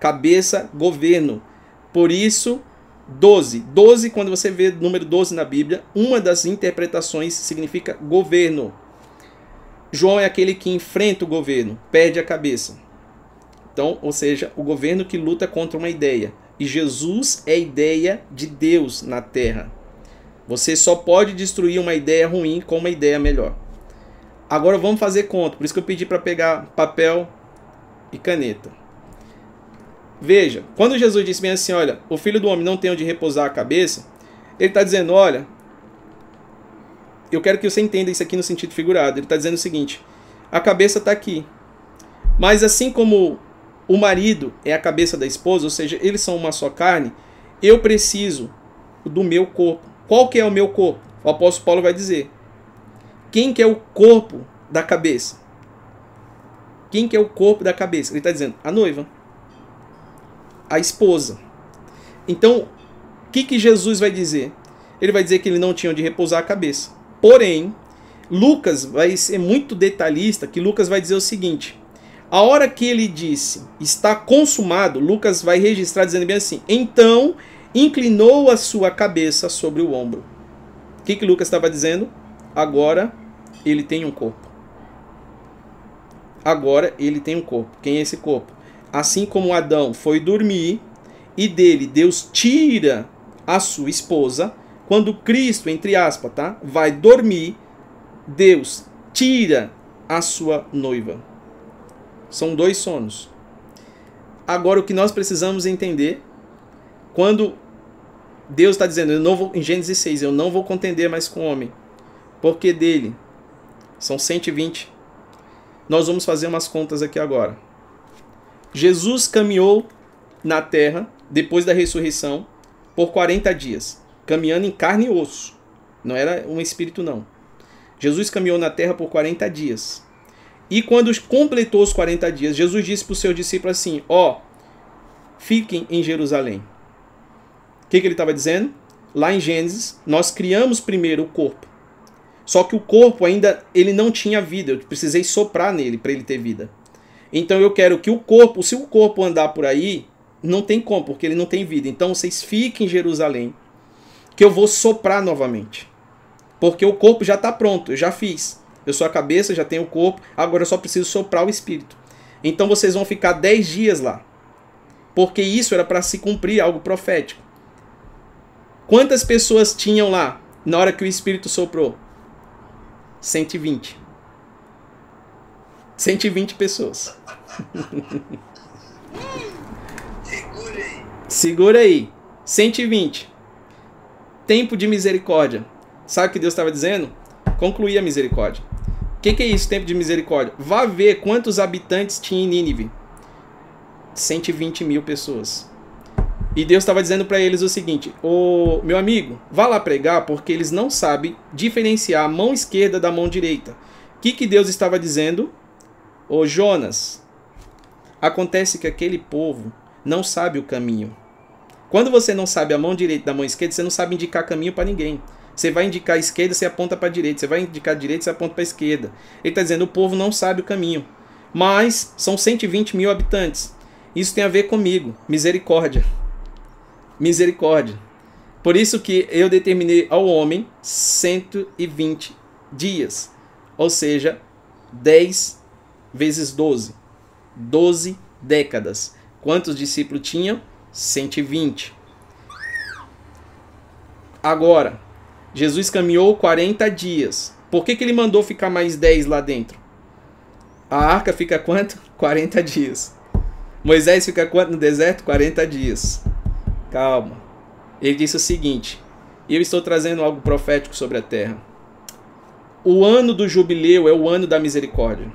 Cabeça, governo. Por isso, 12. 12, quando você vê o número 12 na Bíblia, uma das interpretações significa governo. João é aquele que enfrenta o governo, perde a cabeça. Então, ou seja, o governo que luta contra uma ideia. E Jesus é a ideia de Deus na terra. Você só pode destruir uma ideia ruim com uma ideia melhor. Agora vamos fazer conta. Por isso que eu pedi para pegar papel e caneta. Veja, quando Jesus disse bem assim, olha, o filho do homem não tem onde repousar a cabeça, ele está dizendo, olha, eu quero que você entenda isso aqui no sentido figurado. Ele está dizendo o seguinte: a cabeça está aqui. Mas assim como o marido é a cabeça da esposa, ou seja, eles são uma só carne, eu preciso do meu corpo. Qual que é o meu corpo? O apóstolo Paulo vai dizer. Quem que é o corpo da cabeça? Quem que é o corpo da cabeça? Ele está dizendo a noiva, a esposa. Então, o que, que Jesus vai dizer? Ele vai dizer que ele não tinha onde repousar a cabeça. Porém, Lucas vai ser muito detalhista, que Lucas vai dizer o seguinte: a hora que ele disse está consumado, Lucas vai registrar dizendo bem assim: então inclinou a sua cabeça sobre o ombro. O que, que Lucas estava dizendo? Agora ele tem um corpo. Agora ele tem um corpo. Quem é esse corpo? Assim como Adão foi dormir e dele Deus tira a sua esposa, quando Cristo, entre aspas, tá, vai dormir, Deus tira a sua noiva. São dois sonos. Agora o que nós precisamos entender, quando Deus está dizendo, eu não vou, em Gênesis 6, eu não vou contender mais com o homem, porque dele são 120. Nós vamos fazer umas contas aqui agora. Jesus caminhou na terra depois da ressurreição por 40 dias caminhando em carne e osso. Não era um espírito, não. Jesus caminhou na terra por 40 dias. E quando completou os 40 dias, Jesus disse para os seus discípulos assim: Ó, oh, fiquem em Jerusalém. O que, que ele estava dizendo? Lá em Gênesis, nós criamos primeiro o corpo. Só que o corpo ainda ele não tinha vida. Eu precisei soprar nele para ele ter vida. Então eu quero que o corpo, se o corpo andar por aí, não tem como, porque ele não tem vida. Então vocês fiquem em Jerusalém que eu vou soprar novamente. Porque o corpo já está pronto, eu já fiz. Eu sou a cabeça, já tenho o corpo, agora eu só preciso soprar o espírito. Então vocês vão ficar 10 dias lá. Porque isso era para se cumprir algo profético. Quantas pessoas tinham lá na hora que o espírito soprou? 120. 120 pessoas. Segura aí. Segura aí. 120 tempo de misericórdia. Sabe o que Deus estava dizendo? Concluir a misericórdia. O que, que, é isso, tempo de misericórdia? Vá ver quantos habitantes tinha em Nínive. 120 mil pessoas. E Deus estava dizendo para eles o seguinte: o meu amigo, vá lá pregar porque eles não sabem diferenciar a mão esquerda da mão direita. O que, que Deus estava dizendo? Ô Jonas, acontece que aquele povo não sabe o caminho. Quando você não sabe a mão direita da mão esquerda, você não sabe indicar caminho para ninguém. Você vai indicar a esquerda, você aponta para a direita. Você vai indicar a direita, você aponta para a esquerda. Ele está dizendo o povo não sabe o caminho. Mas são 120 mil habitantes. Isso tem a ver comigo. Misericórdia. Misericórdia. Por isso que eu determinei ao homem 120 dias. Ou seja, 10 vezes 12. 12 décadas. Quantos discípulos tinham? 120. Agora, Jesus caminhou 40 dias. Por que, que ele mandou ficar mais 10 lá dentro? A arca fica quanto? *laughs* 40 dias. Moisés fica quanto no deserto? 40 dias. Calma. Ele disse o seguinte: Eu estou trazendo algo profético sobre a terra. O ano do jubileu é o ano da misericórdia.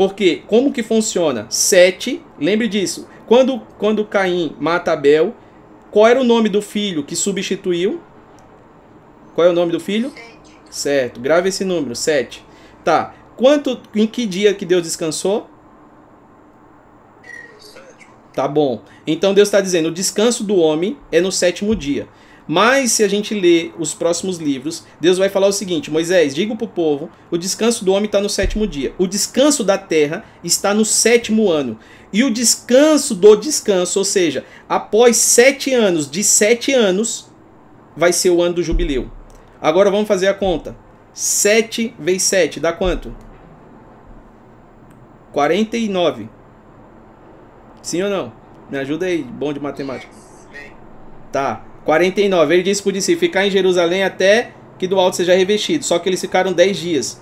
Porque como que funciona? Sete, lembre disso. Quando, quando Caim mata Abel, qual era o nome do filho que substituiu? Qual é o nome do filho? Sete. Certo, grave esse número, sete. Tá. Quanto, em que dia que Deus descansou? Tá bom. Então Deus está dizendo: o descanso do homem é no sétimo dia. Mas se a gente ler os próximos livros, Deus vai falar o seguinte: Moisés, diga para o povo: o descanso do homem está no sétimo dia. O descanso da terra está no sétimo ano. E o descanso do descanso, ou seja, após sete anos, de sete anos, vai ser o ano do jubileu. Agora vamos fazer a conta. 7 vezes 7 dá quanto? 49. Sim ou não? Me ajuda aí, bom de matemática. Tá. 49. Ele disse para o discípulo ficar em Jerusalém até que do alto seja revestido. Só que eles ficaram 10 dias.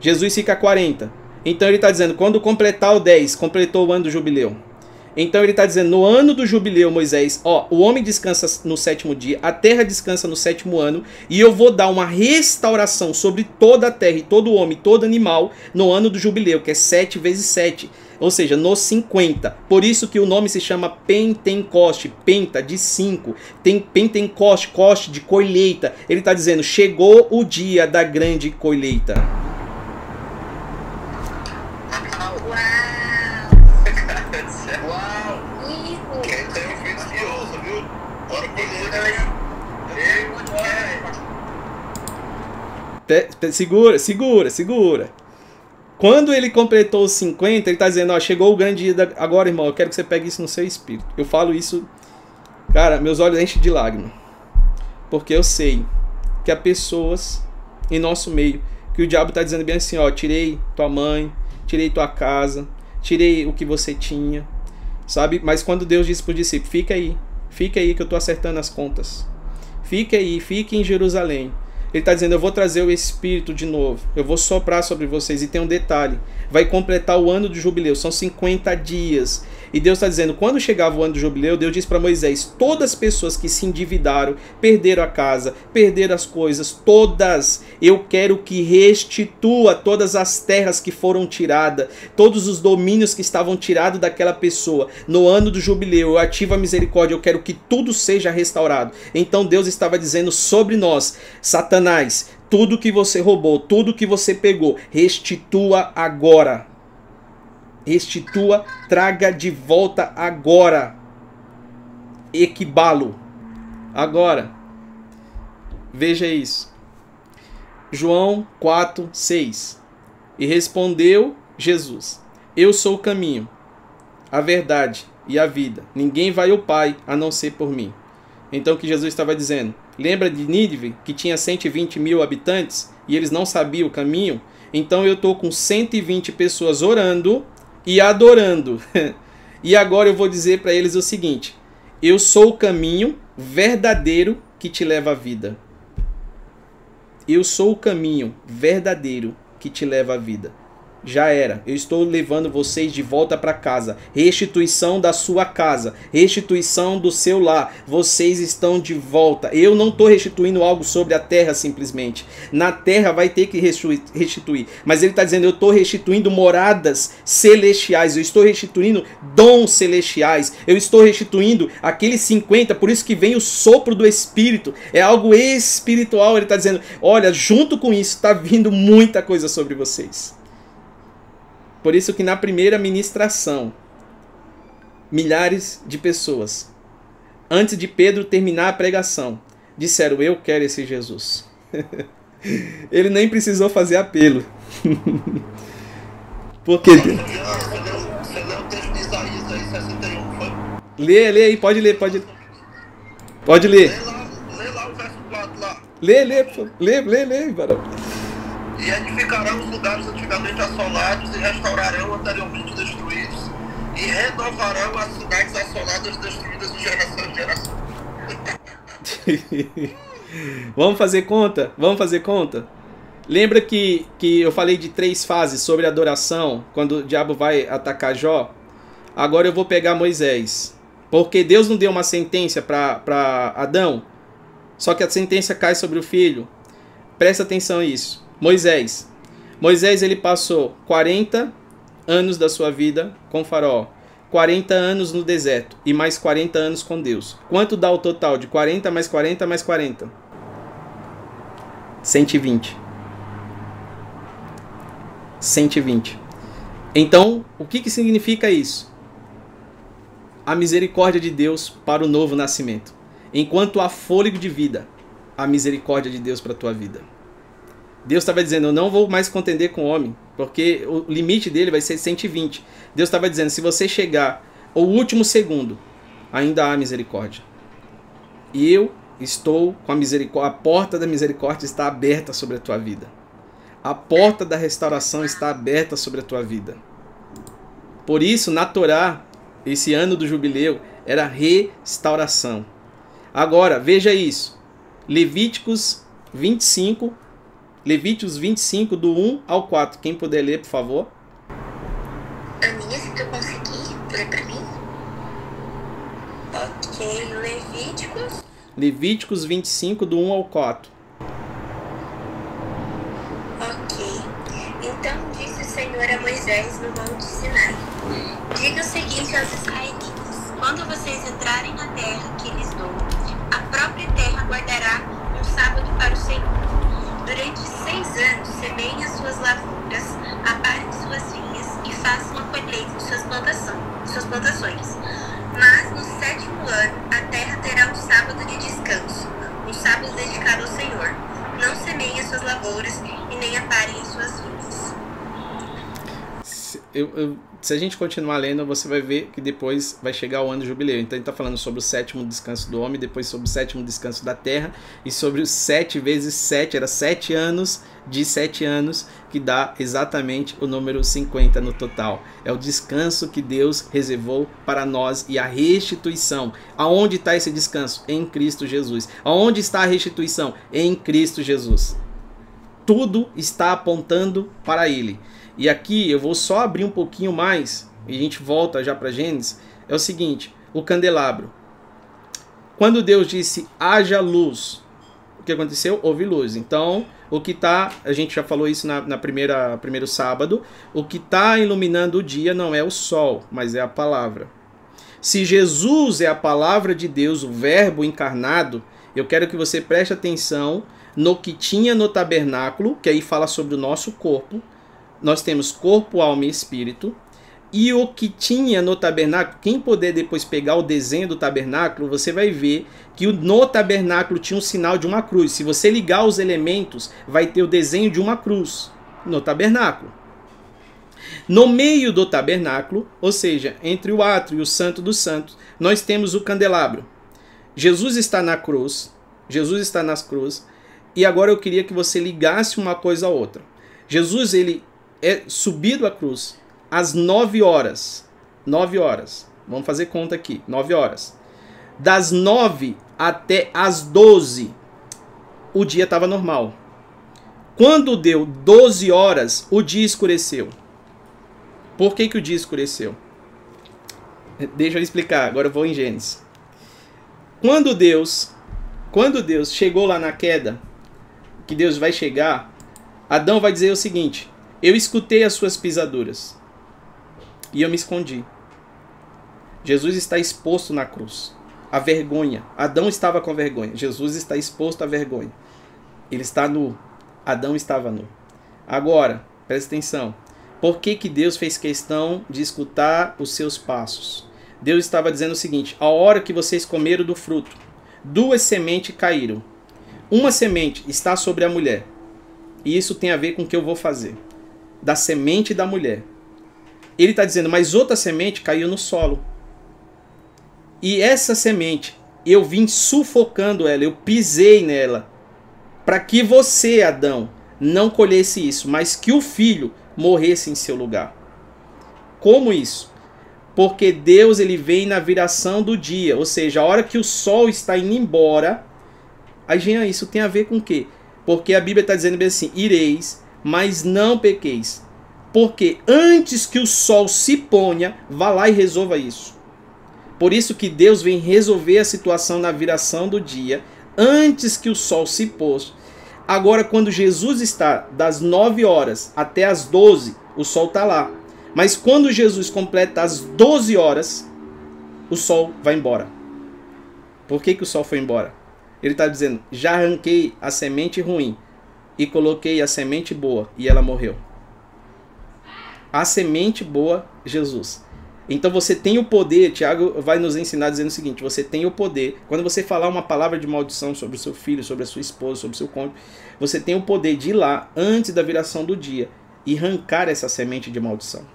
Jesus fica 40. Então ele está dizendo, quando completar o 10, completou o ano do jubileu. Então ele está dizendo, no ano do jubileu, Moisés, ó, o homem descansa no sétimo dia, a terra descansa no sétimo ano, e eu vou dar uma restauração sobre toda a terra e todo homem, todo animal, no ano do jubileu, que é 7 vezes 7 ou seja, nos 50. Por isso que o nome se chama Pentecoste, penta de 5, tem Pentecoste, coste de colheita. Ele está dizendo: chegou o dia da grande colheita. Segura, segura, segura. Quando ele completou os 50, ele está dizendo, ó, chegou o grande dia da... agora, irmão, eu quero que você pegue isso no seu espírito. Eu falo isso, cara, meus olhos enchem de lágrimas. Porque eu sei que há pessoas em nosso meio que o diabo está dizendo bem assim, ó, tirei tua mãe, tirei tua casa, tirei o que você tinha, sabe? Mas quando Deus disse para o discípulo, fica aí, fica aí que eu estou acertando as contas. Fica aí, fique em Jerusalém. Ele está dizendo: Eu vou trazer o Espírito de novo. Eu vou soprar sobre vocês. E tem um detalhe: vai completar o ano do jubileu. São 50 dias. E Deus está dizendo: quando chegava o ano do jubileu, Deus disse para Moisés: todas as pessoas que se endividaram, perderam a casa, perderam as coisas, todas, eu quero que restitua todas as terras que foram tiradas, todos os domínios que estavam tirados daquela pessoa. No ano do jubileu, eu ativo a misericórdia, eu quero que tudo seja restaurado. Então Deus estava dizendo sobre nós: Satanás, tudo que você roubou, tudo que você pegou, restitua agora restitua, traga de volta agora. Equibalo. Agora. Veja isso. João 4, 6. E respondeu Jesus: Eu sou o caminho, a verdade e a vida. Ninguém vai ao Pai a não ser por mim. Então o que Jesus estava dizendo? Lembra de Nínive, que tinha 120 mil habitantes e eles não sabiam o caminho? Então eu estou com 120 pessoas orando e adorando. *laughs* e agora eu vou dizer para eles o seguinte: eu sou o caminho verdadeiro que te leva à vida. Eu sou o caminho verdadeiro que te leva à vida já era. Eu estou levando vocês de volta para casa. Restituição da sua casa, restituição do seu lar. Vocês estão de volta. Eu não estou restituindo algo sobre a terra simplesmente. Na terra vai ter que restituir. Mas ele está dizendo: eu estou restituindo moradas celestiais. Eu estou restituindo dons celestiais. Eu estou restituindo aqueles 50. Por isso que vem o sopro do Espírito. É algo espiritual. Ele está dizendo: olha, junto com isso está vindo muita coisa sobre vocês. Por isso que na primeira ministração, milhares de pessoas, antes de Pedro terminar a pregação, disseram: Eu quero esse Jesus. *laughs* Ele nem precisou fazer apelo. *laughs* Porque. Lê, lê aí, pode ler, pode Pode ler. Lê lá, o verso 4 lá. Lê, lê, lê, lê, lê, e edificarão os lugares antigamente assolados e restaurarão anteriormente destruídos e renovarão as cidades assoladas destruídas de geração em geração. *laughs* Vamos fazer conta? Vamos fazer conta? Lembra que, que eu falei de três fases sobre adoração quando o diabo vai atacar Jó? Agora eu vou pegar Moisés. Porque Deus não deu uma sentença para Adão, só que a sentença cai sobre o filho. Presta atenção nisso. Moisés. Moisés ele passou 40 anos da sua vida com Faraó, 40 anos no deserto e mais 40 anos com Deus. Quanto dá o total de 40 mais 40 mais 40? 120. 120. Então, o que, que significa isso? A misericórdia de Deus para o novo nascimento. Enquanto há fôlego de vida, a misericórdia de Deus para a tua vida. Deus estava dizendo: Eu não vou mais contender com o homem, porque o limite dele vai ser 120. Deus estava dizendo: Se você chegar ao último segundo, ainda há misericórdia. E eu estou com a misericórdia, a porta da misericórdia está aberta sobre a tua vida. A porta da restauração está aberta sobre a tua vida. Por isso, na Torá, esse ano do jubileu era restauração. Agora, veja isso. Levíticos 25, Levíticos 25, do 1 ao 4. Quem puder ler, por favor. Aninha, se tu conseguir, lê pra mim. Ok, Levíticos. Levíticos 25, do 1 ao 4. Ok. Então disse o Senhor a Moisés no Monte Sinai: Diga o seguinte aos israelitas: Quando vocês entrarem na terra que lhes dou, a própria terra guardará um sábado para o Senhor. Durante seis anos semeiem as suas lavouras, aparem suas vinhas e façam a colheita de suas, suas plantações. Mas no sétimo ano a terra terá um sábado de descanso, um sábado dedicado ao Senhor. Não semeiem as suas lavouras e nem aparem as suas vinhas. Se, eu, eu, se a gente continuar lendo, você vai ver que depois vai chegar o ano jubileu. Então ele está falando sobre o sétimo descanso do homem, depois sobre o sétimo descanso da terra e sobre os sete vezes sete, era sete anos de sete anos, que dá exatamente o número 50 no total. É o descanso que Deus reservou para nós e a restituição. Aonde está esse descanso? Em Cristo Jesus. Aonde está a restituição? Em Cristo Jesus. Tudo está apontando para Ele. E aqui eu vou só abrir um pouquinho mais e a gente volta já para Gênesis. É o seguinte: o candelabro. Quando Deus disse haja luz, o que aconteceu? Houve luz. Então, o que está, a gente já falou isso na, na primeira primeiro sábado, o que está iluminando o dia não é o sol, mas é a palavra. Se Jesus é a palavra de Deus, o Verbo encarnado, eu quero que você preste atenção no que tinha no tabernáculo, que aí fala sobre o nosso corpo. Nós temos corpo, alma e espírito. E o que tinha no tabernáculo, quem puder depois pegar o desenho do tabernáculo, você vai ver que no tabernáculo tinha um sinal de uma cruz. Se você ligar os elementos, vai ter o desenho de uma cruz no tabernáculo. No meio do tabernáculo, ou seja, entre o átrio e o santo dos santos, nós temos o candelabro. Jesus está na cruz, Jesus está nas cruz, e agora eu queria que você ligasse uma coisa a outra. Jesus ele é subido à cruz às 9 horas. 9 horas. Vamos fazer conta aqui. 9 horas. Das 9 até as 12, o dia estava normal. Quando deu 12 horas, o dia escureceu. Por que, que o dia escureceu? Deixa eu explicar, agora eu vou em Gênesis. Quando Deus, quando Deus chegou lá na queda, que Deus vai chegar, Adão vai dizer o seguinte: Eu escutei as suas pisaduras e eu me escondi. Jesus está exposto na cruz. A vergonha. Adão estava com vergonha. Jesus está exposto à vergonha. Ele está nu. Adão estava nu. Agora, presta atenção. Por que, que Deus fez questão de escutar os seus passos? Deus estava dizendo o seguinte: a hora que vocês comeram do fruto, duas sementes caíram. Uma semente está sobre a mulher. E isso tem a ver com o que eu vou fazer. Da semente da mulher. Ele está dizendo, mas outra semente caiu no solo. E essa semente, eu vim sufocando ela, eu pisei nela. Para que você, Adão, não colhesse isso, mas que o filho morresse em seu lugar. Como isso? Porque Deus ele vem na viração do dia, ou seja, a hora que o sol está indo embora, Aí, Jean, isso tem a ver com o quê? Porque a Bíblia está dizendo bem assim: ireis, mas não pequeis. Porque antes que o sol se ponha, vá lá e resolva isso. Por isso que Deus vem resolver a situação na viração do dia, antes que o sol se pôs. Agora, quando Jesus está das 9 horas até as 12, o sol está lá. Mas quando Jesus completa as 12 horas, o sol vai embora. Por que, que o sol foi embora? Ele está dizendo: já arranquei a semente ruim e coloquei a semente boa e ela morreu. A semente boa, Jesus. Então você tem o poder, Tiago vai nos ensinar dizendo o seguinte: você tem o poder, quando você falar uma palavra de maldição sobre o seu filho, sobre a sua esposa, sobre o seu cônjuge, você tem o poder de ir lá antes da viração do dia e arrancar essa semente de maldição.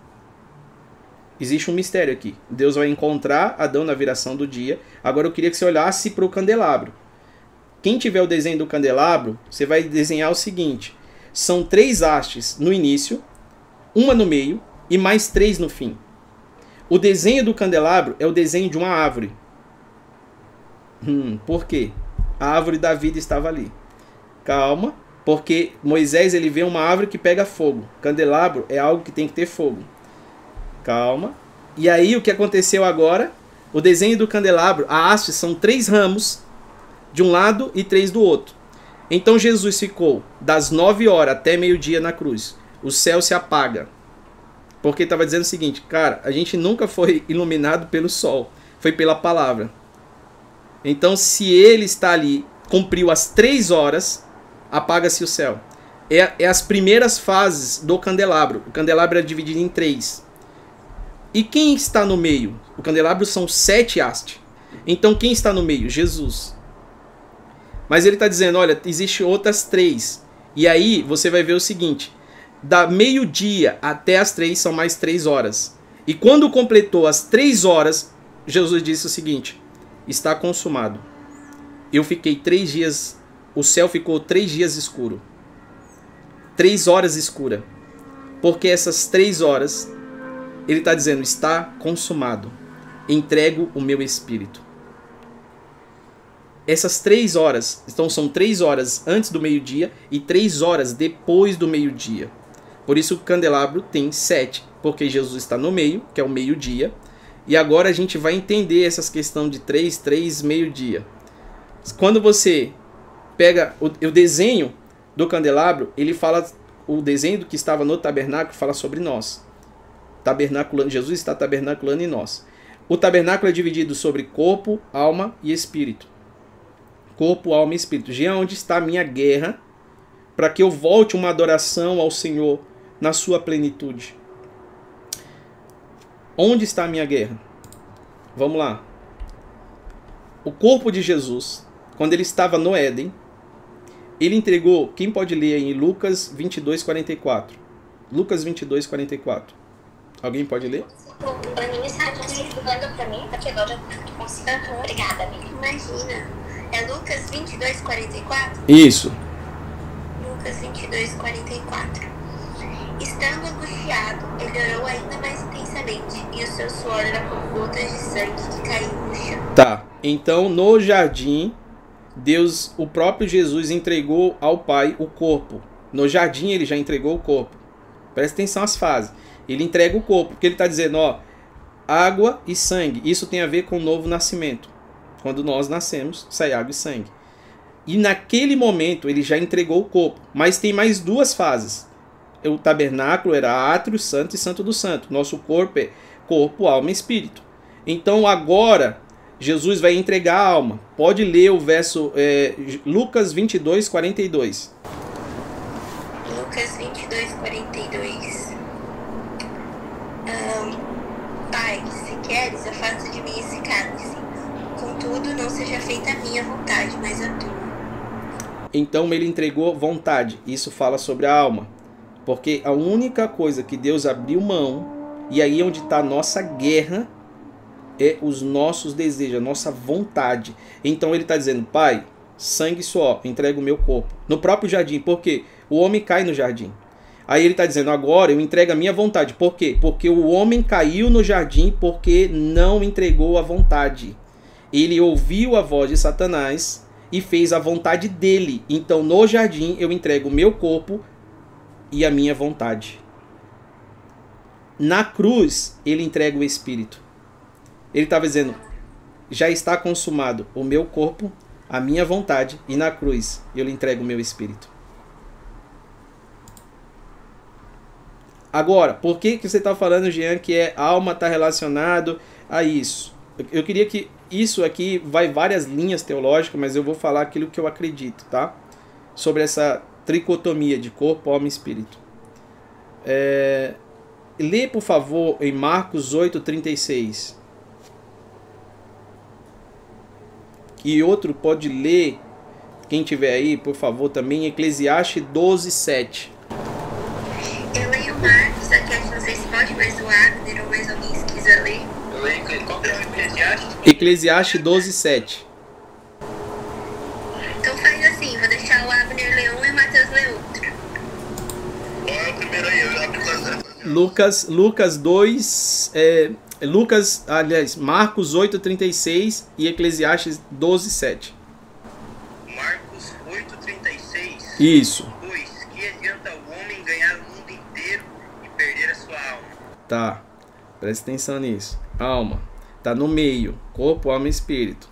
Existe um mistério aqui. Deus vai encontrar Adão na viração do dia. Agora eu queria que você olhasse para o candelabro. Quem tiver o desenho do candelabro, você vai desenhar o seguinte: são três hastes no início, uma no meio e mais três no fim. O desenho do candelabro é o desenho de uma árvore. Hum, por quê? A árvore da vida estava ali. Calma, porque Moisés ele vê uma árvore que pega fogo. Candelabro é algo que tem que ter fogo. Calma. E aí o que aconteceu agora? O desenho do candelabro, a haste são três ramos de um lado e três do outro. Então Jesus ficou das nove horas até meio-dia na cruz. O céu se apaga. Porque estava dizendo o seguinte, cara, a gente nunca foi *laughs* iluminado pelo sol, foi pela palavra. Então, se ele está ali, cumpriu as três horas, apaga-se o céu. É, é, as primeiras fases do candelabro. O candelabro é dividido em três. E quem está no meio? O candelabro são sete hastes. Então, quem está no meio? Jesus. Mas ele está dizendo: olha, existem outras três. E aí você vai ver o seguinte: da meio-dia até as três são mais três horas. E quando completou as três horas, Jesus disse o seguinte: está consumado. Eu fiquei três dias, o céu ficou três dias escuro. Três horas escura. Porque essas três horas, ele está dizendo: está consumado. Entrego o meu espírito essas três horas, então são três horas antes do meio-dia e três horas depois do meio-dia. Por isso o candelabro tem sete, porque Jesus está no meio, que é o meio-dia. E agora a gente vai entender essas questão de três, três, meio-dia. Quando você pega o, o desenho do candelabro, ele fala o desenho do que estava no tabernáculo fala sobre nós. Tabernaculando, Jesus está tabernaculando em nós. O tabernáculo é dividido sobre corpo, alma e espírito corpo, alma e espírito. Jean, onde está a minha guerra para que eu volte uma adoração ao Senhor na sua plenitude? Onde está a minha guerra? Vamos lá. O corpo de Jesus, quando ele estava no Éden, ele entregou, quem pode ler em Lucas 22, 44? Lucas 22, 44. Alguém pode ler? Mim, porque agora eu. Obrigada, amiga. Imagina. É Lucas 22, 44? Isso. Lucas 22, 44. Estando angustiado, ele orou ainda mais intensamente, e o seu suor era como gotas de sangue que caíam no chão. Tá, então no jardim, Deus, o próprio Jesus entregou ao Pai o corpo. No jardim ele já entregou o corpo. Presta atenção às fases. Ele entrega o corpo, porque ele está dizendo, ó, água e sangue. Isso tem a ver com o novo nascimento. Quando nós nascemos, sai água e sangue. E naquele momento ele já entregou o corpo. Mas tem mais duas fases. O tabernáculo era átrio, santo e santo do santo. Nosso corpo é corpo, alma e espírito. Então agora Jesus vai entregar a alma. Pode ler o verso é, Lucas 22, 42. Lucas 22, 42. Um, pai, se queres, afasta de mim esse cálice. Contudo, não seja feita a minha vontade, mas a tua. Então ele entregou vontade. Isso fala sobre a alma. Porque a única coisa que Deus abriu mão, e aí onde está a nossa guerra, é os nossos desejos, a nossa vontade. Então ele está dizendo, Pai, sangue só, entrega o meu corpo. No próprio jardim, porque o homem cai no jardim. Aí ele está dizendo, agora eu entrego a minha vontade. Por quê? Porque o homem caiu no jardim porque não entregou a vontade ele ouviu a voz de Satanás e fez a vontade dele. Então, no jardim, eu entrego o meu corpo e a minha vontade. Na cruz, ele entrega o espírito. Ele estava dizendo: já está consumado o meu corpo, a minha vontade, e na cruz eu lhe entrego o meu espírito. Agora, por que, que você está falando, Jean, que é alma está relacionado a isso? Eu queria que isso aqui vai várias linhas teológicas, mas eu vou falar aquilo que eu acredito, tá? Sobre essa tricotomia de corpo, alma e espírito. É... Lê, por favor, em Marcos 8,36. E outro pode ler, quem tiver aí, por favor, também, Eclesiastes 12, Eclesiastes? Eclesiastes 12, 7. Então faz assim, vou deixar o Abner ler um e o Matheus ler outro. Qual é o primeiro aí? Eu Lucas, Lucas 2, é, Lucas, aliás, Marcos 8:36 e Eclesiastes 12:7. Marcos 8,36. Isso. Pois que adianta o homem ganhar o mundo inteiro e perder a sua alma? Tá. Presta atenção nisso. Alma. Tá no meio. Corpo, alma e espírito.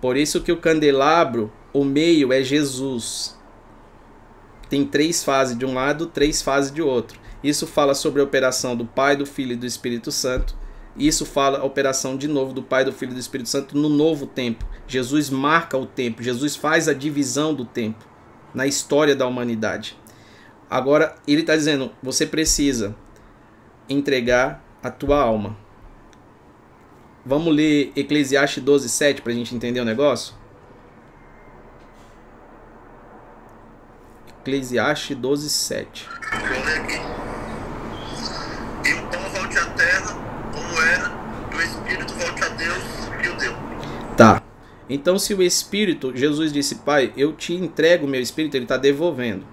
Por isso que o candelabro, o meio é Jesus. Tem três fases de um lado, três fases de outro. Isso fala sobre a operação do Pai, do Filho e do Espírito Santo. Isso fala a operação de novo do Pai, do Filho e do Espírito Santo no novo tempo. Jesus marca o tempo, Jesus faz a divisão do tempo na história da humanidade. Agora, ele está dizendo: você precisa entregar a tua alma. Vamos ler Eclesiastes 12, 7 para a gente entender o negócio? Eclesiastes 12, 7. Vou ler aqui. E o pó volte à terra como era, e o espírito volte a Deus que o deu. Tá. Então, se o Espírito, Jesus disse, Pai, eu te entrego o meu Espírito, ele está devolvendo.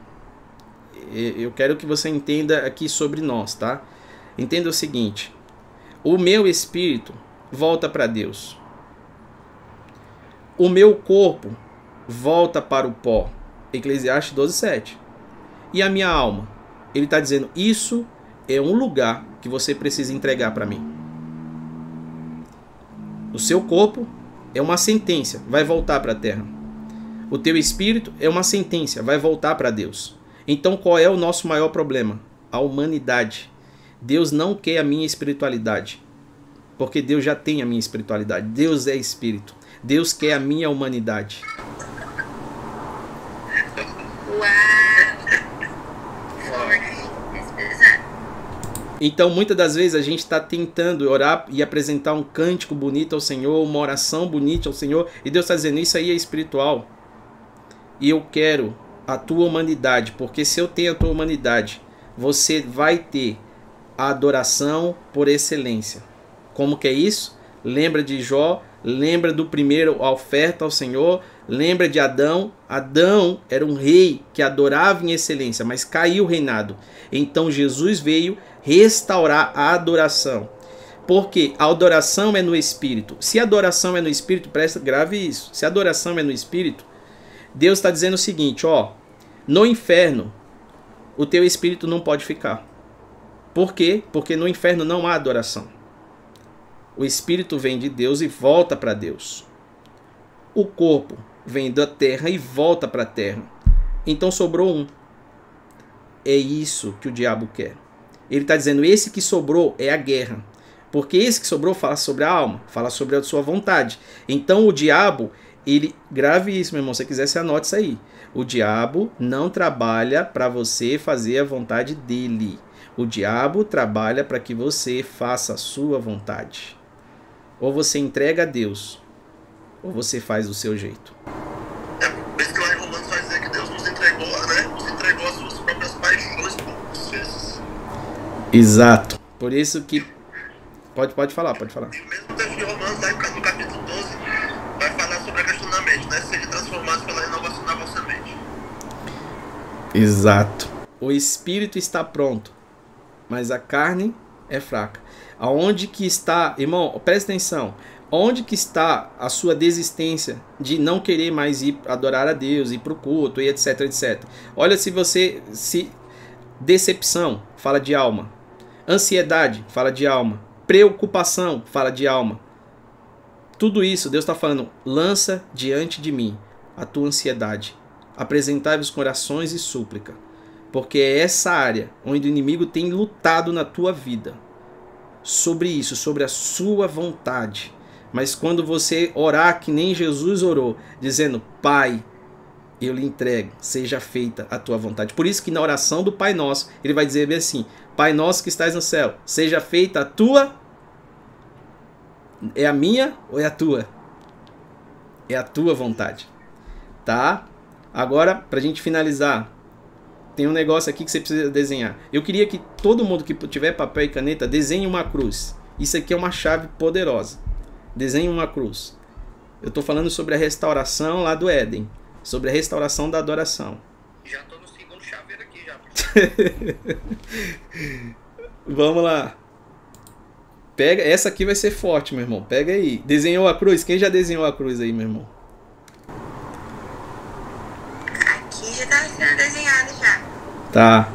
Eu quero que você entenda aqui sobre nós, tá? Entenda o seguinte: o meu Espírito volta para Deus, o meu corpo volta para o pó. Eclesiastes 12, 7. E a minha alma? Ele está dizendo: Isso é um lugar que você precisa entregar para mim. O seu corpo é uma sentença, vai voltar para a terra. O teu espírito é uma sentença, vai voltar para Deus. Então qual é o nosso maior problema? A humanidade. Deus não quer a minha espiritualidade, porque Deus já tem a minha espiritualidade. Deus é espírito. Deus quer a minha humanidade. Então, muitas das vezes a gente está tentando orar e apresentar um cântico bonito ao Senhor, uma oração bonita ao Senhor, e Deus está dizendo: Isso aí é espiritual. E eu quero a tua humanidade, porque se eu tenho a tua humanidade, você vai ter a adoração por excelência. Como que é isso? Lembra de Jó, lembra do primeiro a oferta ao Senhor, lembra de Adão. Adão era um rei que adorava em excelência, mas caiu o reinado. Então Jesus veio restaurar a adoração. Porque a adoração é no espírito. Se a adoração é no espírito, presta grave isso. Se a adoração é no espírito, Deus está dizendo o seguinte, ó, no inferno o teu espírito não pode ficar. Por quê? Porque no inferno não há adoração. O espírito vem de Deus e volta para Deus. O corpo vem da terra e volta para a terra. Então sobrou um. É isso que o diabo quer. Ele está dizendo: esse que sobrou é a guerra. Porque esse que sobrou fala sobre a alma, fala sobre a sua vontade. Então o diabo, ele. Grave isso, meu irmão. Se você quiser, você anote isso aí. O diabo não trabalha para você fazer a vontade dele. O diabo trabalha para que você faça a sua vontade. Ou você entrega a Deus, ou você faz do seu jeito. É por isso que lá em Romanos vai dizer que Deus nos entregou, né? Nos entregou as suas próprias paixões por vezes. Exato. Por isso que. Pode, pode falar, pode falar. E mesmo texto de Romanos, lá no capítulo 12, vai falar sobre a questão da mente, né? Sejam transformados pela renovação da vossa mente. Exato. O espírito está pronto, mas a carne é fraca. Aonde que está, irmão, presta atenção. Onde que está a sua desistência de não querer mais ir adorar a Deus, ir para o culto e etc, etc. Olha se você se decepção fala de alma, ansiedade fala de alma, preocupação fala de alma. Tudo isso Deus está falando, lança diante de mim a tua ansiedade, apresentai-vos com orações e súplica, porque é essa área onde o inimigo tem lutado na tua vida sobre isso, sobre a sua vontade. Mas quando você orar que nem Jesus orou, dizendo: Pai, eu lhe entrego, seja feita a tua vontade. Por isso que na oração do Pai Nosso, ele vai dizer bem assim: Pai Nosso que estás no céu, seja feita a tua. É a minha ou é a tua? É a tua vontade. Tá? Agora, pra gente finalizar, tem um negócio aqui que você precisa desenhar. Eu queria que todo mundo que tiver papel e caneta desenhe uma cruz. Isso aqui é uma chave poderosa. Desenhe uma cruz. Eu estou falando sobre a restauração lá do Éden, sobre a restauração da adoração. Já tô no segundo chaveiro aqui já. *laughs* Vamos lá. Pega, essa aqui vai ser forte, meu irmão. Pega aí. Desenhou a cruz? Quem já desenhou a cruz aí, meu irmão? Aqui já tá já. Tá.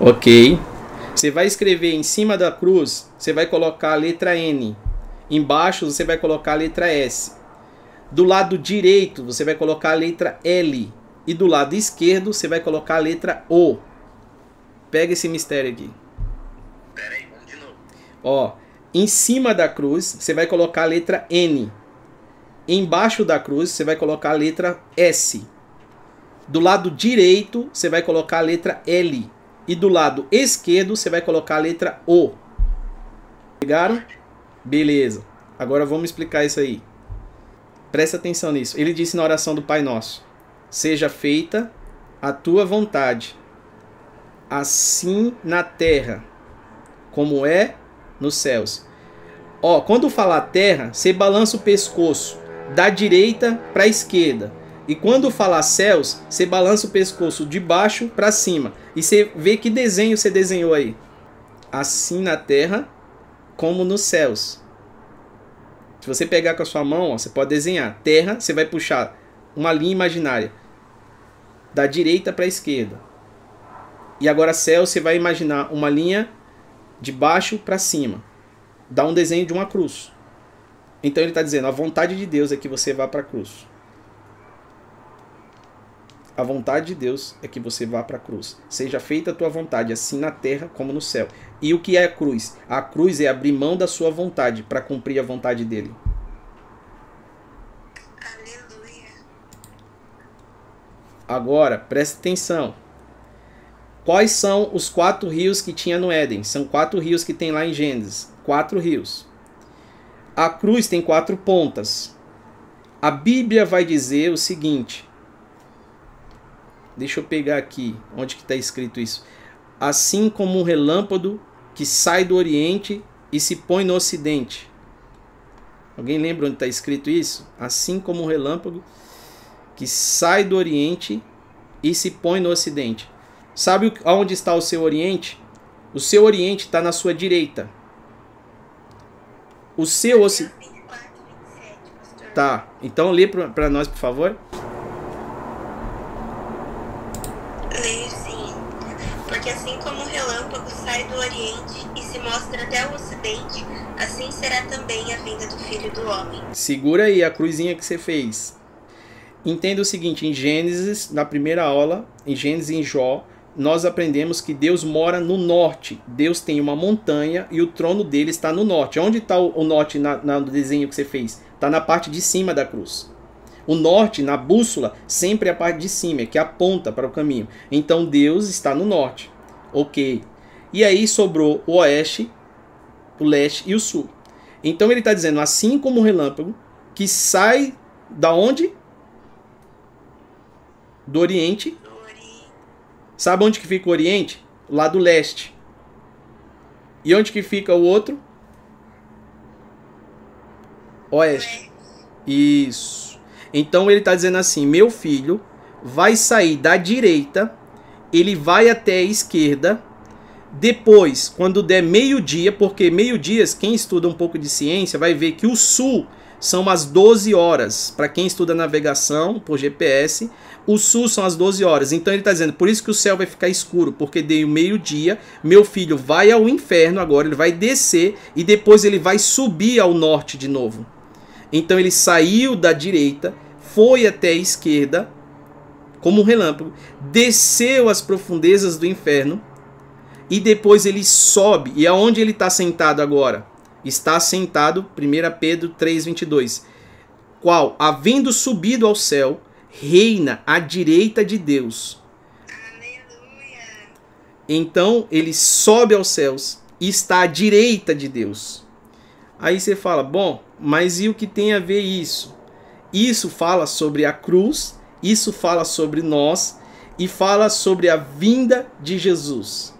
Ok. Você vai escrever em cima da cruz, você vai colocar a letra N. Embaixo você vai colocar a letra S. Do lado direito você vai colocar a letra L. E do lado esquerdo você vai colocar a letra O. Pega esse mistério aqui. Pera aí, vamos de novo. Ó, em cima da cruz você vai colocar a letra N. Embaixo da cruz você vai colocar a letra S. Do lado direito você vai colocar a letra L. E do lado esquerdo você vai colocar a letra O. Pegaram? Beleza. Agora vamos explicar isso aí. Presta atenção nisso. Ele disse na oração do Pai Nosso: Seja feita a tua vontade, assim na terra, como é nos céus. Ó, quando falar terra, você balança o pescoço da direita para a esquerda. E quando falar céus, você balança o pescoço de baixo para cima. E você vê que desenho você desenhou aí. Assim na terra, como nos céus. Se você pegar com a sua mão, ó, você pode desenhar. Terra, você vai puxar uma linha imaginária da direita para a esquerda. E agora céu, você vai imaginar uma linha de baixo para cima. Dá um desenho de uma cruz. Então ele está dizendo: a vontade de Deus é que você vá para a cruz. A vontade de Deus é que você vá para a cruz. Seja feita a tua vontade, assim na terra como no céu. E o que é a cruz? A cruz é abrir mão da sua vontade para cumprir a vontade dele. Aleluia. Agora, presta atenção. Quais são os quatro rios que tinha no Éden? São quatro rios que tem lá em Gênesis. Quatro rios. A cruz tem quatro pontas. A Bíblia vai dizer o seguinte. Deixa eu pegar aqui onde que está escrito isso. Assim como um relâmpago que sai do Oriente e se põe no Ocidente. Alguém lembra onde está escrito isso? Assim como um relâmpago que sai do Oriente e se põe no Ocidente. Sabe onde está o seu Oriente? O seu Oriente está na sua direita. O seu Ocidente. 24, 27, pastor. Tá, então lê para nós, por favor. Assim será também a vinda do Filho do Homem. Segura aí a cruzinha que você fez. Entenda o seguinte, em Gênesis, na primeira aula, em Gênesis e em Jó, nós aprendemos que Deus mora no norte. Deus tem uma montanha e o trono dele está no norte. Onde está o norte na, no desenho que você fez? Está na parte de cima da cruz. O norte, na bússola, sempre é a parte de cima, que aponta para o caminho. Então Deus está no norte. Ok. E aí sobrou o oeste, o leste e o sul. Então ele está dizendo, assim como o relâmpago, que sai da onde? Do oriente. Sabe onde que fica o oriente? Lá do leste. E onde que fica o outro? Oeste. Isso. Então ele está dizendo assim: meu filho vai sair da direita, ele vai até a esquerda. Depois, quando der meio-dia, porque meio-dias, quem estuda um pouco de ciência vai ver que o sul são as 12 horas. Para quem estuda navegação por GPS, o sul são as 12 horas. Então ele está dizendo, por isso que o céu vai ficar escuro, porque deu meio-dia, meu filho vai ao inferno agora, ele vai descer e depois ele vai subir ao norte de novo. Então ele saiu da direita, foi até a esquerda, como um relâmpago, desceu às profundezas do inferno e depois ele sobe. E aonde ele está sentado agora? Está sentado, 1 Pedro 3,22. Qual, havendo subido ao céu, reina à direita de Deus. Aleluia. Então ele sobe aos céus e está à direita de Deus. Aí você fala, bom, mas e o que tem a ver isso? Isso fala sobre a cruz, isso fala sobre nós e fala sobre a vinda de Jesus.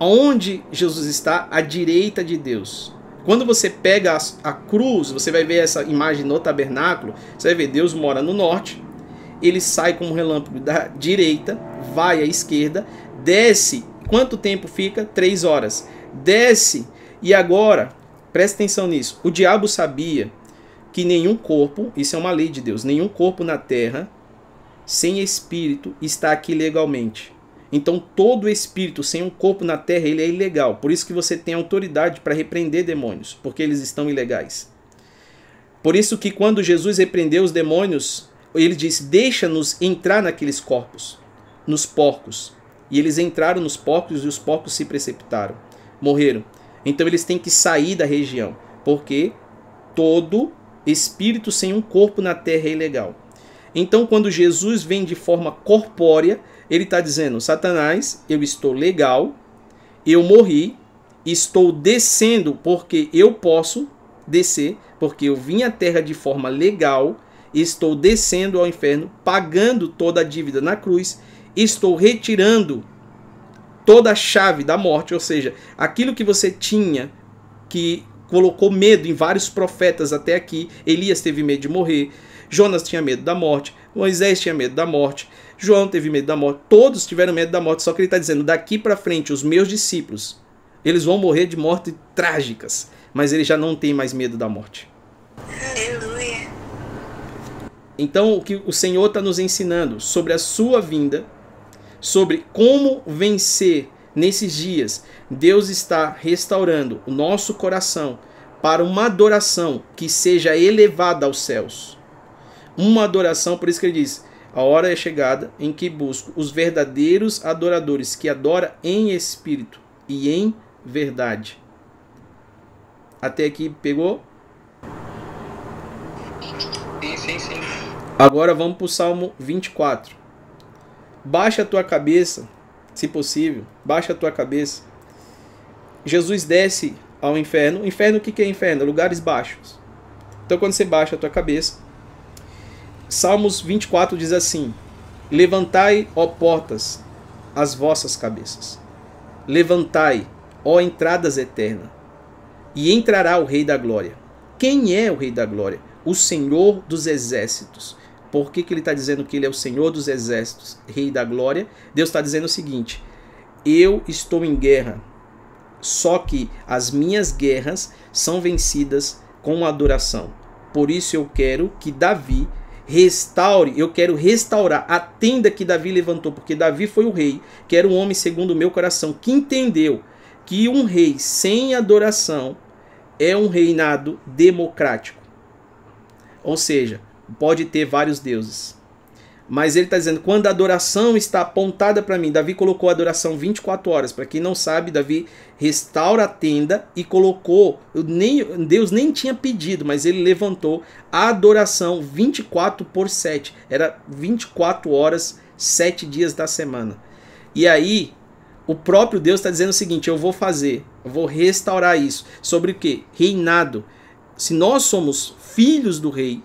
Onde Jesus está? À direita de Deus. Quando você pega a, a cruz, você vai ver essa imagem no tabernáculo, você vai ver Deus mora no norte, ele sai como um relâmpago da direita, vai à esquerda, desce. Quanto tempo fica? Três horas. Desce E agora, presta atenção nisso. O diabo sabia que nenhum corpo, isso é uma lei de Deus, nenhum corpo na terra sem espírito está aqui legalmente. Então todo espírito sem um corpo na terra, ele é ilegal. Por isso que você tem autoridade para repreender demônios, porque eles estão ilegais. Por isso que quando Jesus repreendeu os demônios, ele disse: "Deixa-nos entrar naqueles corpos, nos porcos". E eles entraram nos porcos e os porcos se precipitaram, morreram. Então eles têm que sair da região, porque todo espírito sem um corpo na terra é ilegal. Então, quando Jesus vem de forma corpórea, ele está dizendo: Satanás, eu estou legal, eu morri, estou descendo porque eu posso descer, porque eu vim à terra de forma legal, estou descendo ao inferno, pagando toda a dívida na cruz, estou retirando toda a chave da morte, ou seja, aquilo que você tinha que colocou medo em vários profetas até aqui. Elias teve medo de morrer, Jonas tinha medo da morte, Moisés tinha medo da morte, João teve medo da morte, todos tiveram medo da morte, só que ele está dizendo, daqui para frente, os meus discípulos, eles vão morrer de morte trágicas, mas eles já não têm mais medo da morte. Aleluia. Então, o que o Senhor está nos ensinando sobre a sua vinda, sobre como vencer nesses dias, Deus está restaurando o nosso coração para uma adoração que seja elevada aos céus. Uma adoração, por isso que ele diz: a hora é chegada em que busco os verdadeiros adoradores que adoram em espírito e em verdade. Até aqui pegou? Sim, sim, sim. Agora vamos para o Salmo 24. Baixa a tua cabeça, se possível, baixa a tua cabeça. Jesus desce ao inferno. Inferno, o que é inferno? Lugares baixos. Então, quando você baixa a tua cabeça, Salmos 24 diz assim: Levantai, ó portas, as vossas cabeças. Levantai, ó entradas eternas, e entrará o Rei da Glória. Quem é o Rei da Glória? O Senhor dos Exércitos. Por que, que ele está dizendo que ele é o Senhor dos Exércitos, Rei da Glória? Deus está dizendo o seguinte: Eu estou em guerra, só que as minhas guerras são vencidas com adoração. Por isso eu quero que Davi restaure, eu quero restaurar a tenda que Davi levantou, porque Davi foi o rei, que era um homem segundo o meu coração, que entendeu que um rei sem adoração é um reinado democrático. Ou seja, pode ter vários deuses. Mas ele está dizendo, quando a adoração está apontada para mim, Davi colocou a adoração 24 horas. Para quem não sabe, Davi restaura a tenda e colocou, nem, Deus nem tinha pedido, mas ele levantou a adoração 24 por 7. Era 24 horas, 7 dias da semana. E aí, o próprio Deus está dizendo o seguinte: eu vou fazer, eu vou restaurar isso. Sobre o que? Reinado. Se nós somos filhos do rei,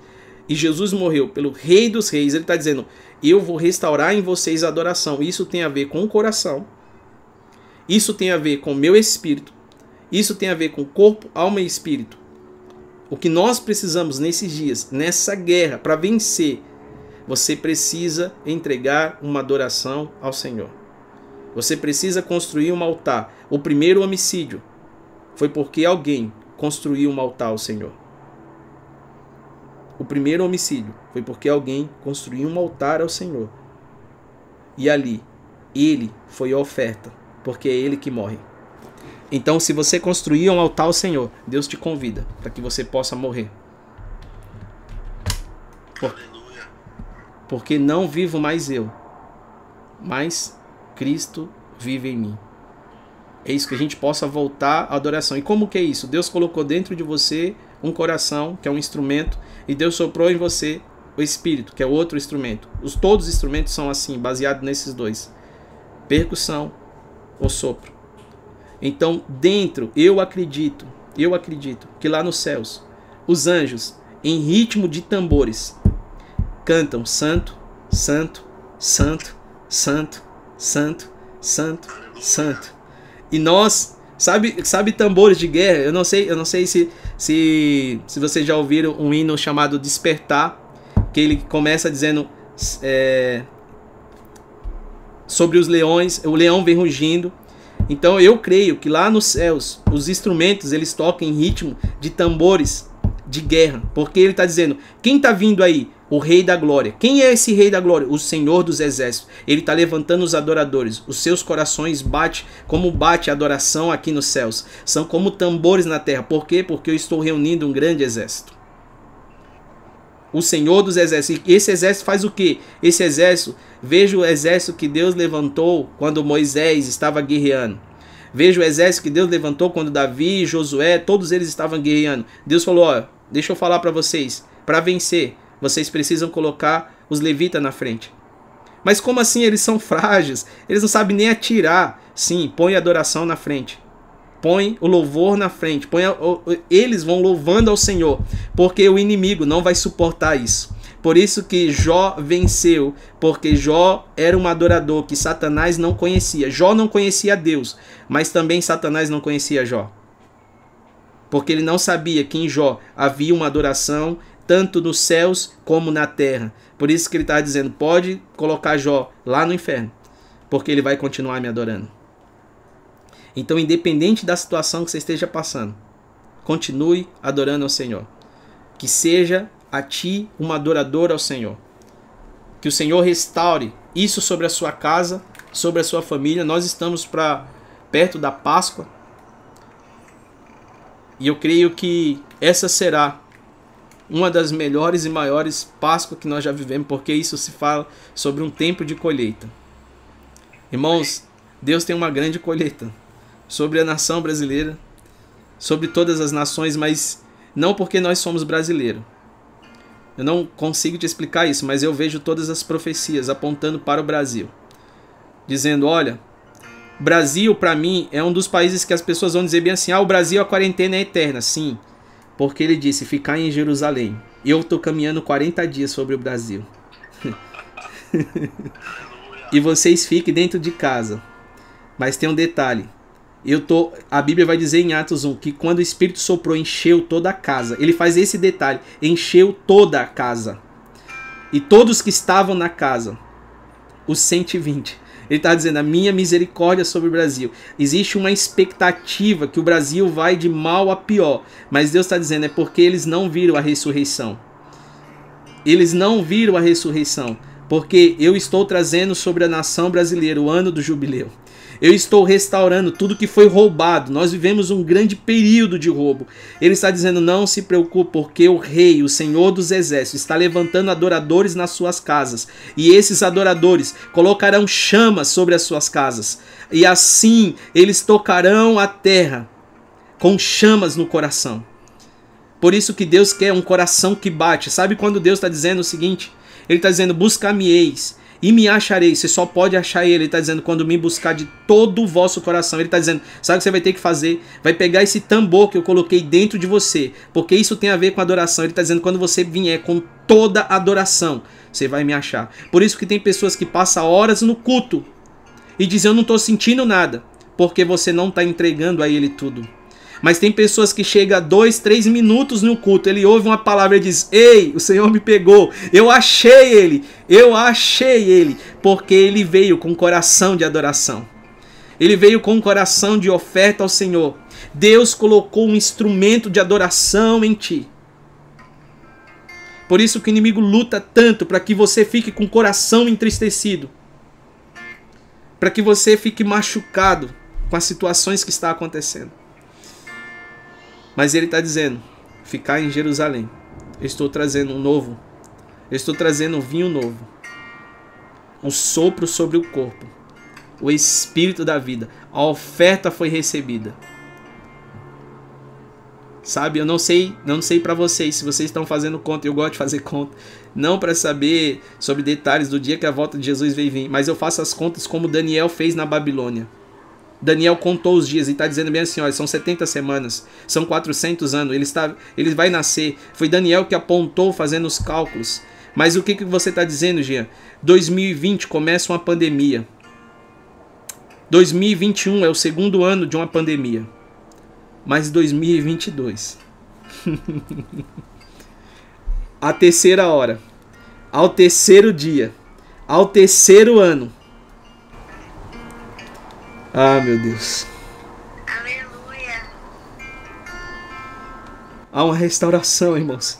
e Jesus morreu pelo Rei dos Reis, ele está dizendo: Eu vou restaurar em vocês a adoração. Isso tem a ver com o coração, isso tem a ver com o meu espírito, isso tem a ver com corpo, alma e espírito. O que nós precisamos nesses dias, nessa guerra, para vencer, você precisa entregar uma adoração ao Senhor. Você precisa construir um altar. O primeiro homicídio foi porque alguém construiu um altar ao Senhor. O primeiro homicídio foi porque alguém construiu um altar ao Senhor. E ali, ele foi a oferta, porque é ele que morre. Então, se você construir um altar ao Senhor, Deus te convida para que você possa morrer. Por... Porque não vivo mais eu, mas Cristo vive em mim. É isso que a gente possa voltar à adoração. E como que é isso? Deus colocou dentro de você um coração, que é um instrumento, e Deus soprou em você o espírito, que é outro instrumento. Os todos os instrumentos são assim, baseados nesses dois: percussão ou sopro. Então, dentro, eu acredito, eu acredito que lá nos céus, os anjos, em ritmo de tambores, cantam santo, santo, santo, santo, santo, santo, santo. E nós, sabe, sabe tambores de guerra? Eu não sei, eu não sei se se, se vocês já ouviram um hino chamado Despertar, que ele começa dizendo é, sobre os leões, o leão vem rugindo, Então eu creio que lá nos céus os instrumentos eles tocam em ritmo de tambores de guerra, porque ele está dizendo: quem está vindo aí? O Rei da Glória. Quem é esse Rei da Glória? O Senhor dos Exércitos. Ele está levantando os adoradores. Os seus corações bate como bate a adoração aqui nos céus. São como tambores na terra. Por quê? Porque eu estou reunindo um grande exército. O Senhor dos Exércitos. Esse exército faz o quê? Esse exército, veja o exército que Deus levantou quando Moisés estava guerreando. Veja o exército que Deus levantou quando Davi, Josué, todos eles estavam guerreando. Deus falou: ó, deixa eu falar para vocês, para vencer, vocês precisam colocar os levitas na frente. Mas como assim eles são frágeis? Eles não sabem nem atirar. Sim, põe a adoração na frente. Põe o louvor na frente. Põe a, eles vão louvando ao Senhor, porque o inimigo não vai suportar isso. Por isso que Jó venceu, porque Jó era um adorador que Satanás não conhecia. Jó não conhecia Deus, mas também Satanás não conhecia Jó. Porque ele não sabia que em Jó havia uma adoração tanto nos céus como na terra. Por isso que ele está dizendo: pode colocar Jó lá no inferno, porque ele vai continuar me adorando. Então, independente da situação que você esteja passando, continue adorando ao Senhor. Que seja a ti um adorador ao Senhor. Que o Senhor restaure isso sobre a sua casa, sobre a sua família. Nós estamos para perto da Páscoa. E eu creio que essa será uma das melhores e maiores Páscoas que nós já vivemos, porque isso se fala sobre um tempo de colheita. Irmãos, Deus tem uma grande colheita sobre a nação brasileira, sobre todas as nações, mas não porque nós somos brasileiros, eu não consigo te explicar isso, mas eu vejo todas as profecias apontando para o Brasil, dizendo: olha, Brasil para mim é um dos países que as pessoas vão dizer bem assim: ah, o Brasil a quarentena é eterna. Sim, porque ele disse ficar em Jerusalém. Eu estou caminhando 40 dias sobre o Brasil. *laughs* e vocês fiquem dentro de casa. Mas tem um detalhe: eu tô, a Bíblia vai dizer em Atos 1 que quando o Espírito soprou, encheu toda a casa. Ele faz esse detalhe: encheu toda a casa. E todos que estavam na casa, os 120. Ele está dizendo: a minha misericórdia sobre o Brasil. Existe uma expectativa que o Brasil vai de mal a pior. Mas Deus está dizendo: é porque eles não viram a ressurreição. Eles não viram a ressurreição. Porque eu estou trazendo sobre a nação brasileira o ano do jubileu. Eu estou restaurando tudo que foi roubado. Nós vivemos um grande período de roubo. Ele está dizendo: não se preocupe, porque o Rei, o Senhor dos Exércitos, está levantando adoradores nas suas casas. E esses adoradores colocarão chamas sobre as suas casas. E assim eles tocarão a terra com chamas no coração. Por isso que Deus quer um coração que bate. Sabe quando Deus está dizendo o seguinte? Ele está dizendo: buscar-me-eis e me acharei. Você só pode achar ele. Ele está dizendo quando me buscar de todo o vosso coração. Ele está dizendo, sabe o que você vai ter que fazer? Vai pegar esse tambor que eu coloquei dentro de você, porque isso tem a ver com adoração. Ele está dizendo quando você vier com toda adoração, você vai me achar. Por isso que tem pessoas que passam horas no culto e dizem eu não estou sentindo nada, porque você não está entregando a ele tudo. Mas tem pessoas que chega dois, três minutos no culto, ele ouve uma palavra e diz: Ei, o Senhor me pegou, eu achei ele, eu achei ele, porque ele veio com coração de adoração. Ele veio com um coração de oferta ao Senhor. Deus colocou um instrumento de adoração em ti. Por isso que o inimigo luta tanto para que você fique com o coração entristecido. Para que você fique machucado com as situações que está acontecendo. Mas ele está dizendo: ficar em Jerusalém. Eu estou trazendo um novo. Eu estou trazendo um vinho novo. Um sopro sobre o corpo. O espírito da vida. A oferta foi recebida. Sabe, eu não sei, não sei para vocês se vocês estão fazendo conta, eu gosto de fazer conta, não para saber sobre detalhes do dia que a volta de Jesus veio vir, mas eu faço as contas como Daniel fez na Babilônia. Daniel contou os dias e está dizendo bem assim: olha, são 70 semanas, são 400 anos, ele, está, ele vai nascer. Foi Daniel que apontou fazendo os cálculos. Mas o que, que você está dizendo, Jean? 2020 começa uma pandemia. 2021 é o segundo ano de uma pandemia. Mas 2022. *laughs* a terceira hora. Ao terceiro dia. Ao terceiro ano Ah, meu Deus. Aleluia. Há uma restauração, irmãos.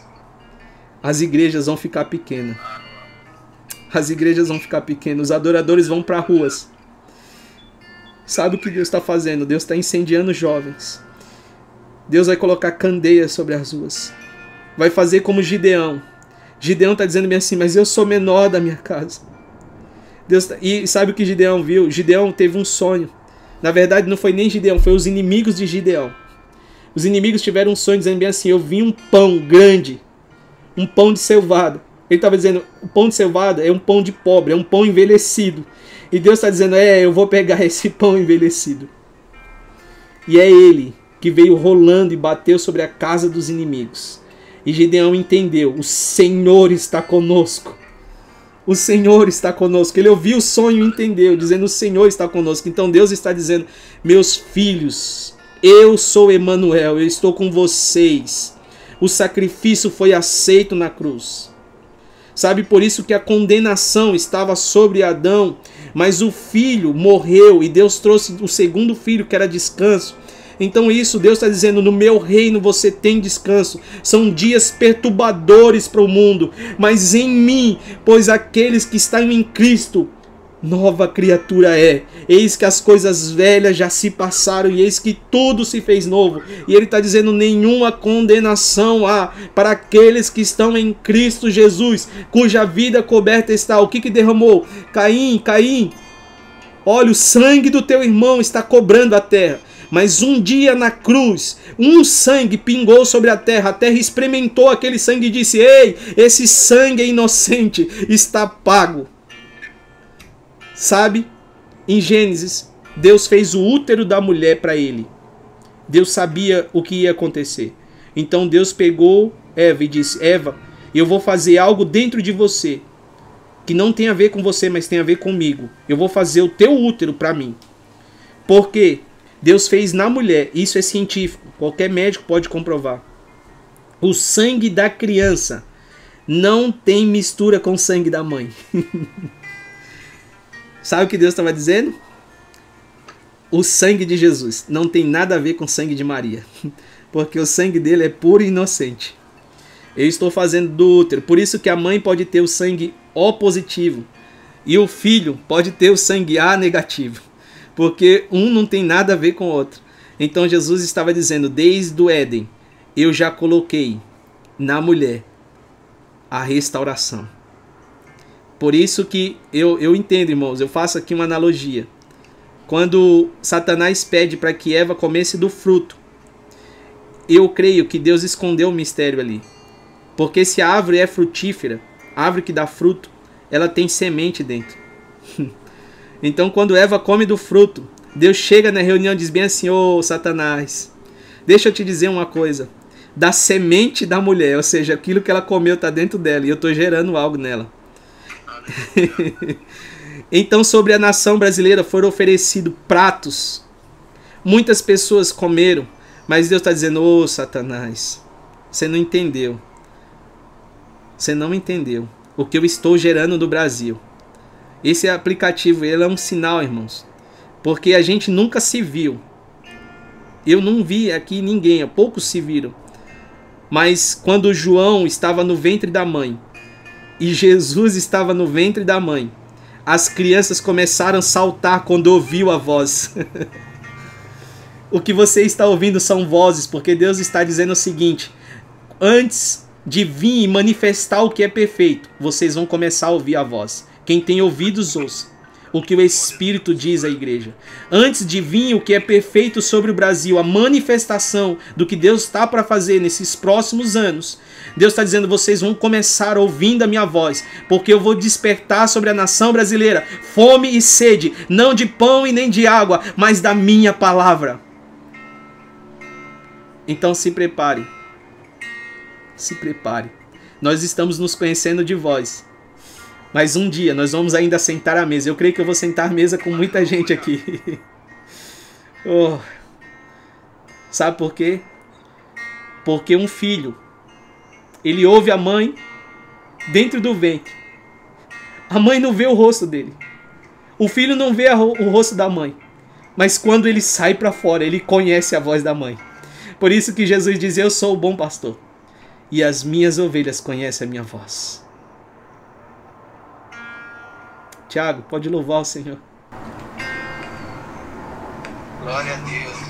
As igrejas vão ficar pequenas. As igrejas vão ficar pequenas. Os adoradores vão para ruas. Sabe o que Deus está fazendo? Deus está incendiando jovens. Deus vai colocar candeias sobre as ruas. Vai fazer como Gideão. Gideão está dizendo bem assim, mas eu sou menor da minha casa. Deus tá... E sabe o que Gideão viu? Gideão teve um sonho. Na verdade, não foi nem Gideão, foi os inimigos de Gideão. Os inimigos tiveram um sonho dizendo bem assim: Eu vi um pão grande, um pão de cevada. Ele estava dizendo: O pão de cevada é um pão de pobre, é um pão envelhecido. E Deus está dizendo: É, eu vou pegar *laughs* esse pão envelhecido. E é ele que veio rolando e bateu sobre a casa dos inimigos. E Gideão entendeu: o Senhor está conosco. O Senhor está conosco. Ele ouviu o sonho e entendeu, dizendo: O Senhor está conosco. Então Deus está dizendo: Meus filhos, eu sou Emanuel, eu estou com vocês. O sacrifício foi aceito na cruz. Sabe por isso que a condenação estava sobre Adão, mas o filho morreu e Deus trouxe o segundo filho que era descanso. Então, isso Deus está dizendo: no meu reino você tem descanso. São dias perturbadores para o mundo, mas em mim, pois aqueles que estão em Cristo, nova criatura é. Eis que as coisas velhas já se passaram e eis que tudo se fez novo. E ele está dizendo: nenhuma condenação há para aqueles que estão em Cristo Jesus, cuja vida coberta está. O que, que derramou? Caim, Caim. Olha, o sangue do teu irmão está cobrando a terra. Mas um dia na cruz, um sangue pingou sobre a terra, a terra experimentou aquele sangue e disse: Ei, esse sangue é inocente, está pago. Sabe? Em Gênesis, Deus fez o útero da mulher para ele. Deus sabia o que ia acontecer. Então Deus pegou Eva e disse: Eva, eu vou fazer algo dentro de você que não tem a ver com você, mas tem a ver comigo. Eu vou fazer o teu útero para mim. Por quê? Deus fez na mulher, isso é científico, qualquer médico pode comprovar. O sangue da criança não tem mistura com o sangue da mãe. *laughs* Sabe o que Deus estava dizendo? O sangue de Jesus não tem nada a ver com o sangue de Maria, *laughs* porque o sangue dele é puro e inocente. Eu estou fazendo do útero, por isso que a mãe pode ter o sangue O positivo e o filho pode ter o sangue A negativo porque um não tem nada a ver com o outro. Então Jesus estava dizendo: desde o Éden, eu já coloquei na mulher a restauração. Por isso que eu, eu entendo, irmãos, eu faço aqui uma analogia. Quando Satanás pede para que Eva comesse do fruto, eu creio que Deus escondeu o mistério ali. Porque se a árvore é frutífera, árvore que dá fruto, ela tem semente dentro. *laughs* Então, quando Eva come do fruto, Deus chega na reunião e diz bem assim: Ô oh, Satanás, deixa eu te dizer uma coisa. Da semente da mulher, ou seja, aquilo que ela comeu está dentro dela e eu estou gerando algo nela. *laughs* então, sobre a nação brasileira foram oferecidos pratos. Muitas pessoas comeram, mas Deus está dizendo: Ô oh, Satanás, você não entendeu. Você não entendeu o que eu estou gerando no Brasil. Esse aplicativo ele é um sinal, irmãos. Porque a gente nunca se viu. Eu não vi aqui ninguém, poucos se viram. Mas quando João estava no ventre da mãe e Jesus estava no ventre da mãe, as crianças começaram a saltar quando ouviu a voz. *laughs* o que você está ouvindo são vozes, porque Deus está dizendo o seguinte: antes de vir e manifestar o que é perfeito, vocês vão começar a ouvir a voz. Quem tem ouvidos, ouça o que o Espírito diz à igreja. Antes de vir o que é perfeito sobre o Brasil, a manifestação do que Deus está para fazer nesses próximos anos, Deus está dizendo: vocês vão começar ouvindo a minha voz, porque eu vou despertar sobre a nação brasileira fome e sede, não de pão e nem de água, mas da minha palavra. Então se prepare. Se prepare. Nós estamos nos conhecendo de voz. Mas um dia nós vamos ainda sentar à mesa. Eu creio que eu vou sentar à mesa com muita gente aqui. *laughs* oh. Sabe por quê? Porque um filho, ele ouve a mãe dentro do ventre. A mãe não vê o rosto dele. O filho não vê o rosto da mãe. Mas quando ele sai para fora, ele conhece a voz da mãe. Por isso que Jesus diz: Eu sou o bom pastor. E as minhas ovelhas conhecem a minha voz. Tiago, pode louvar o Senhor. Glória a Deus.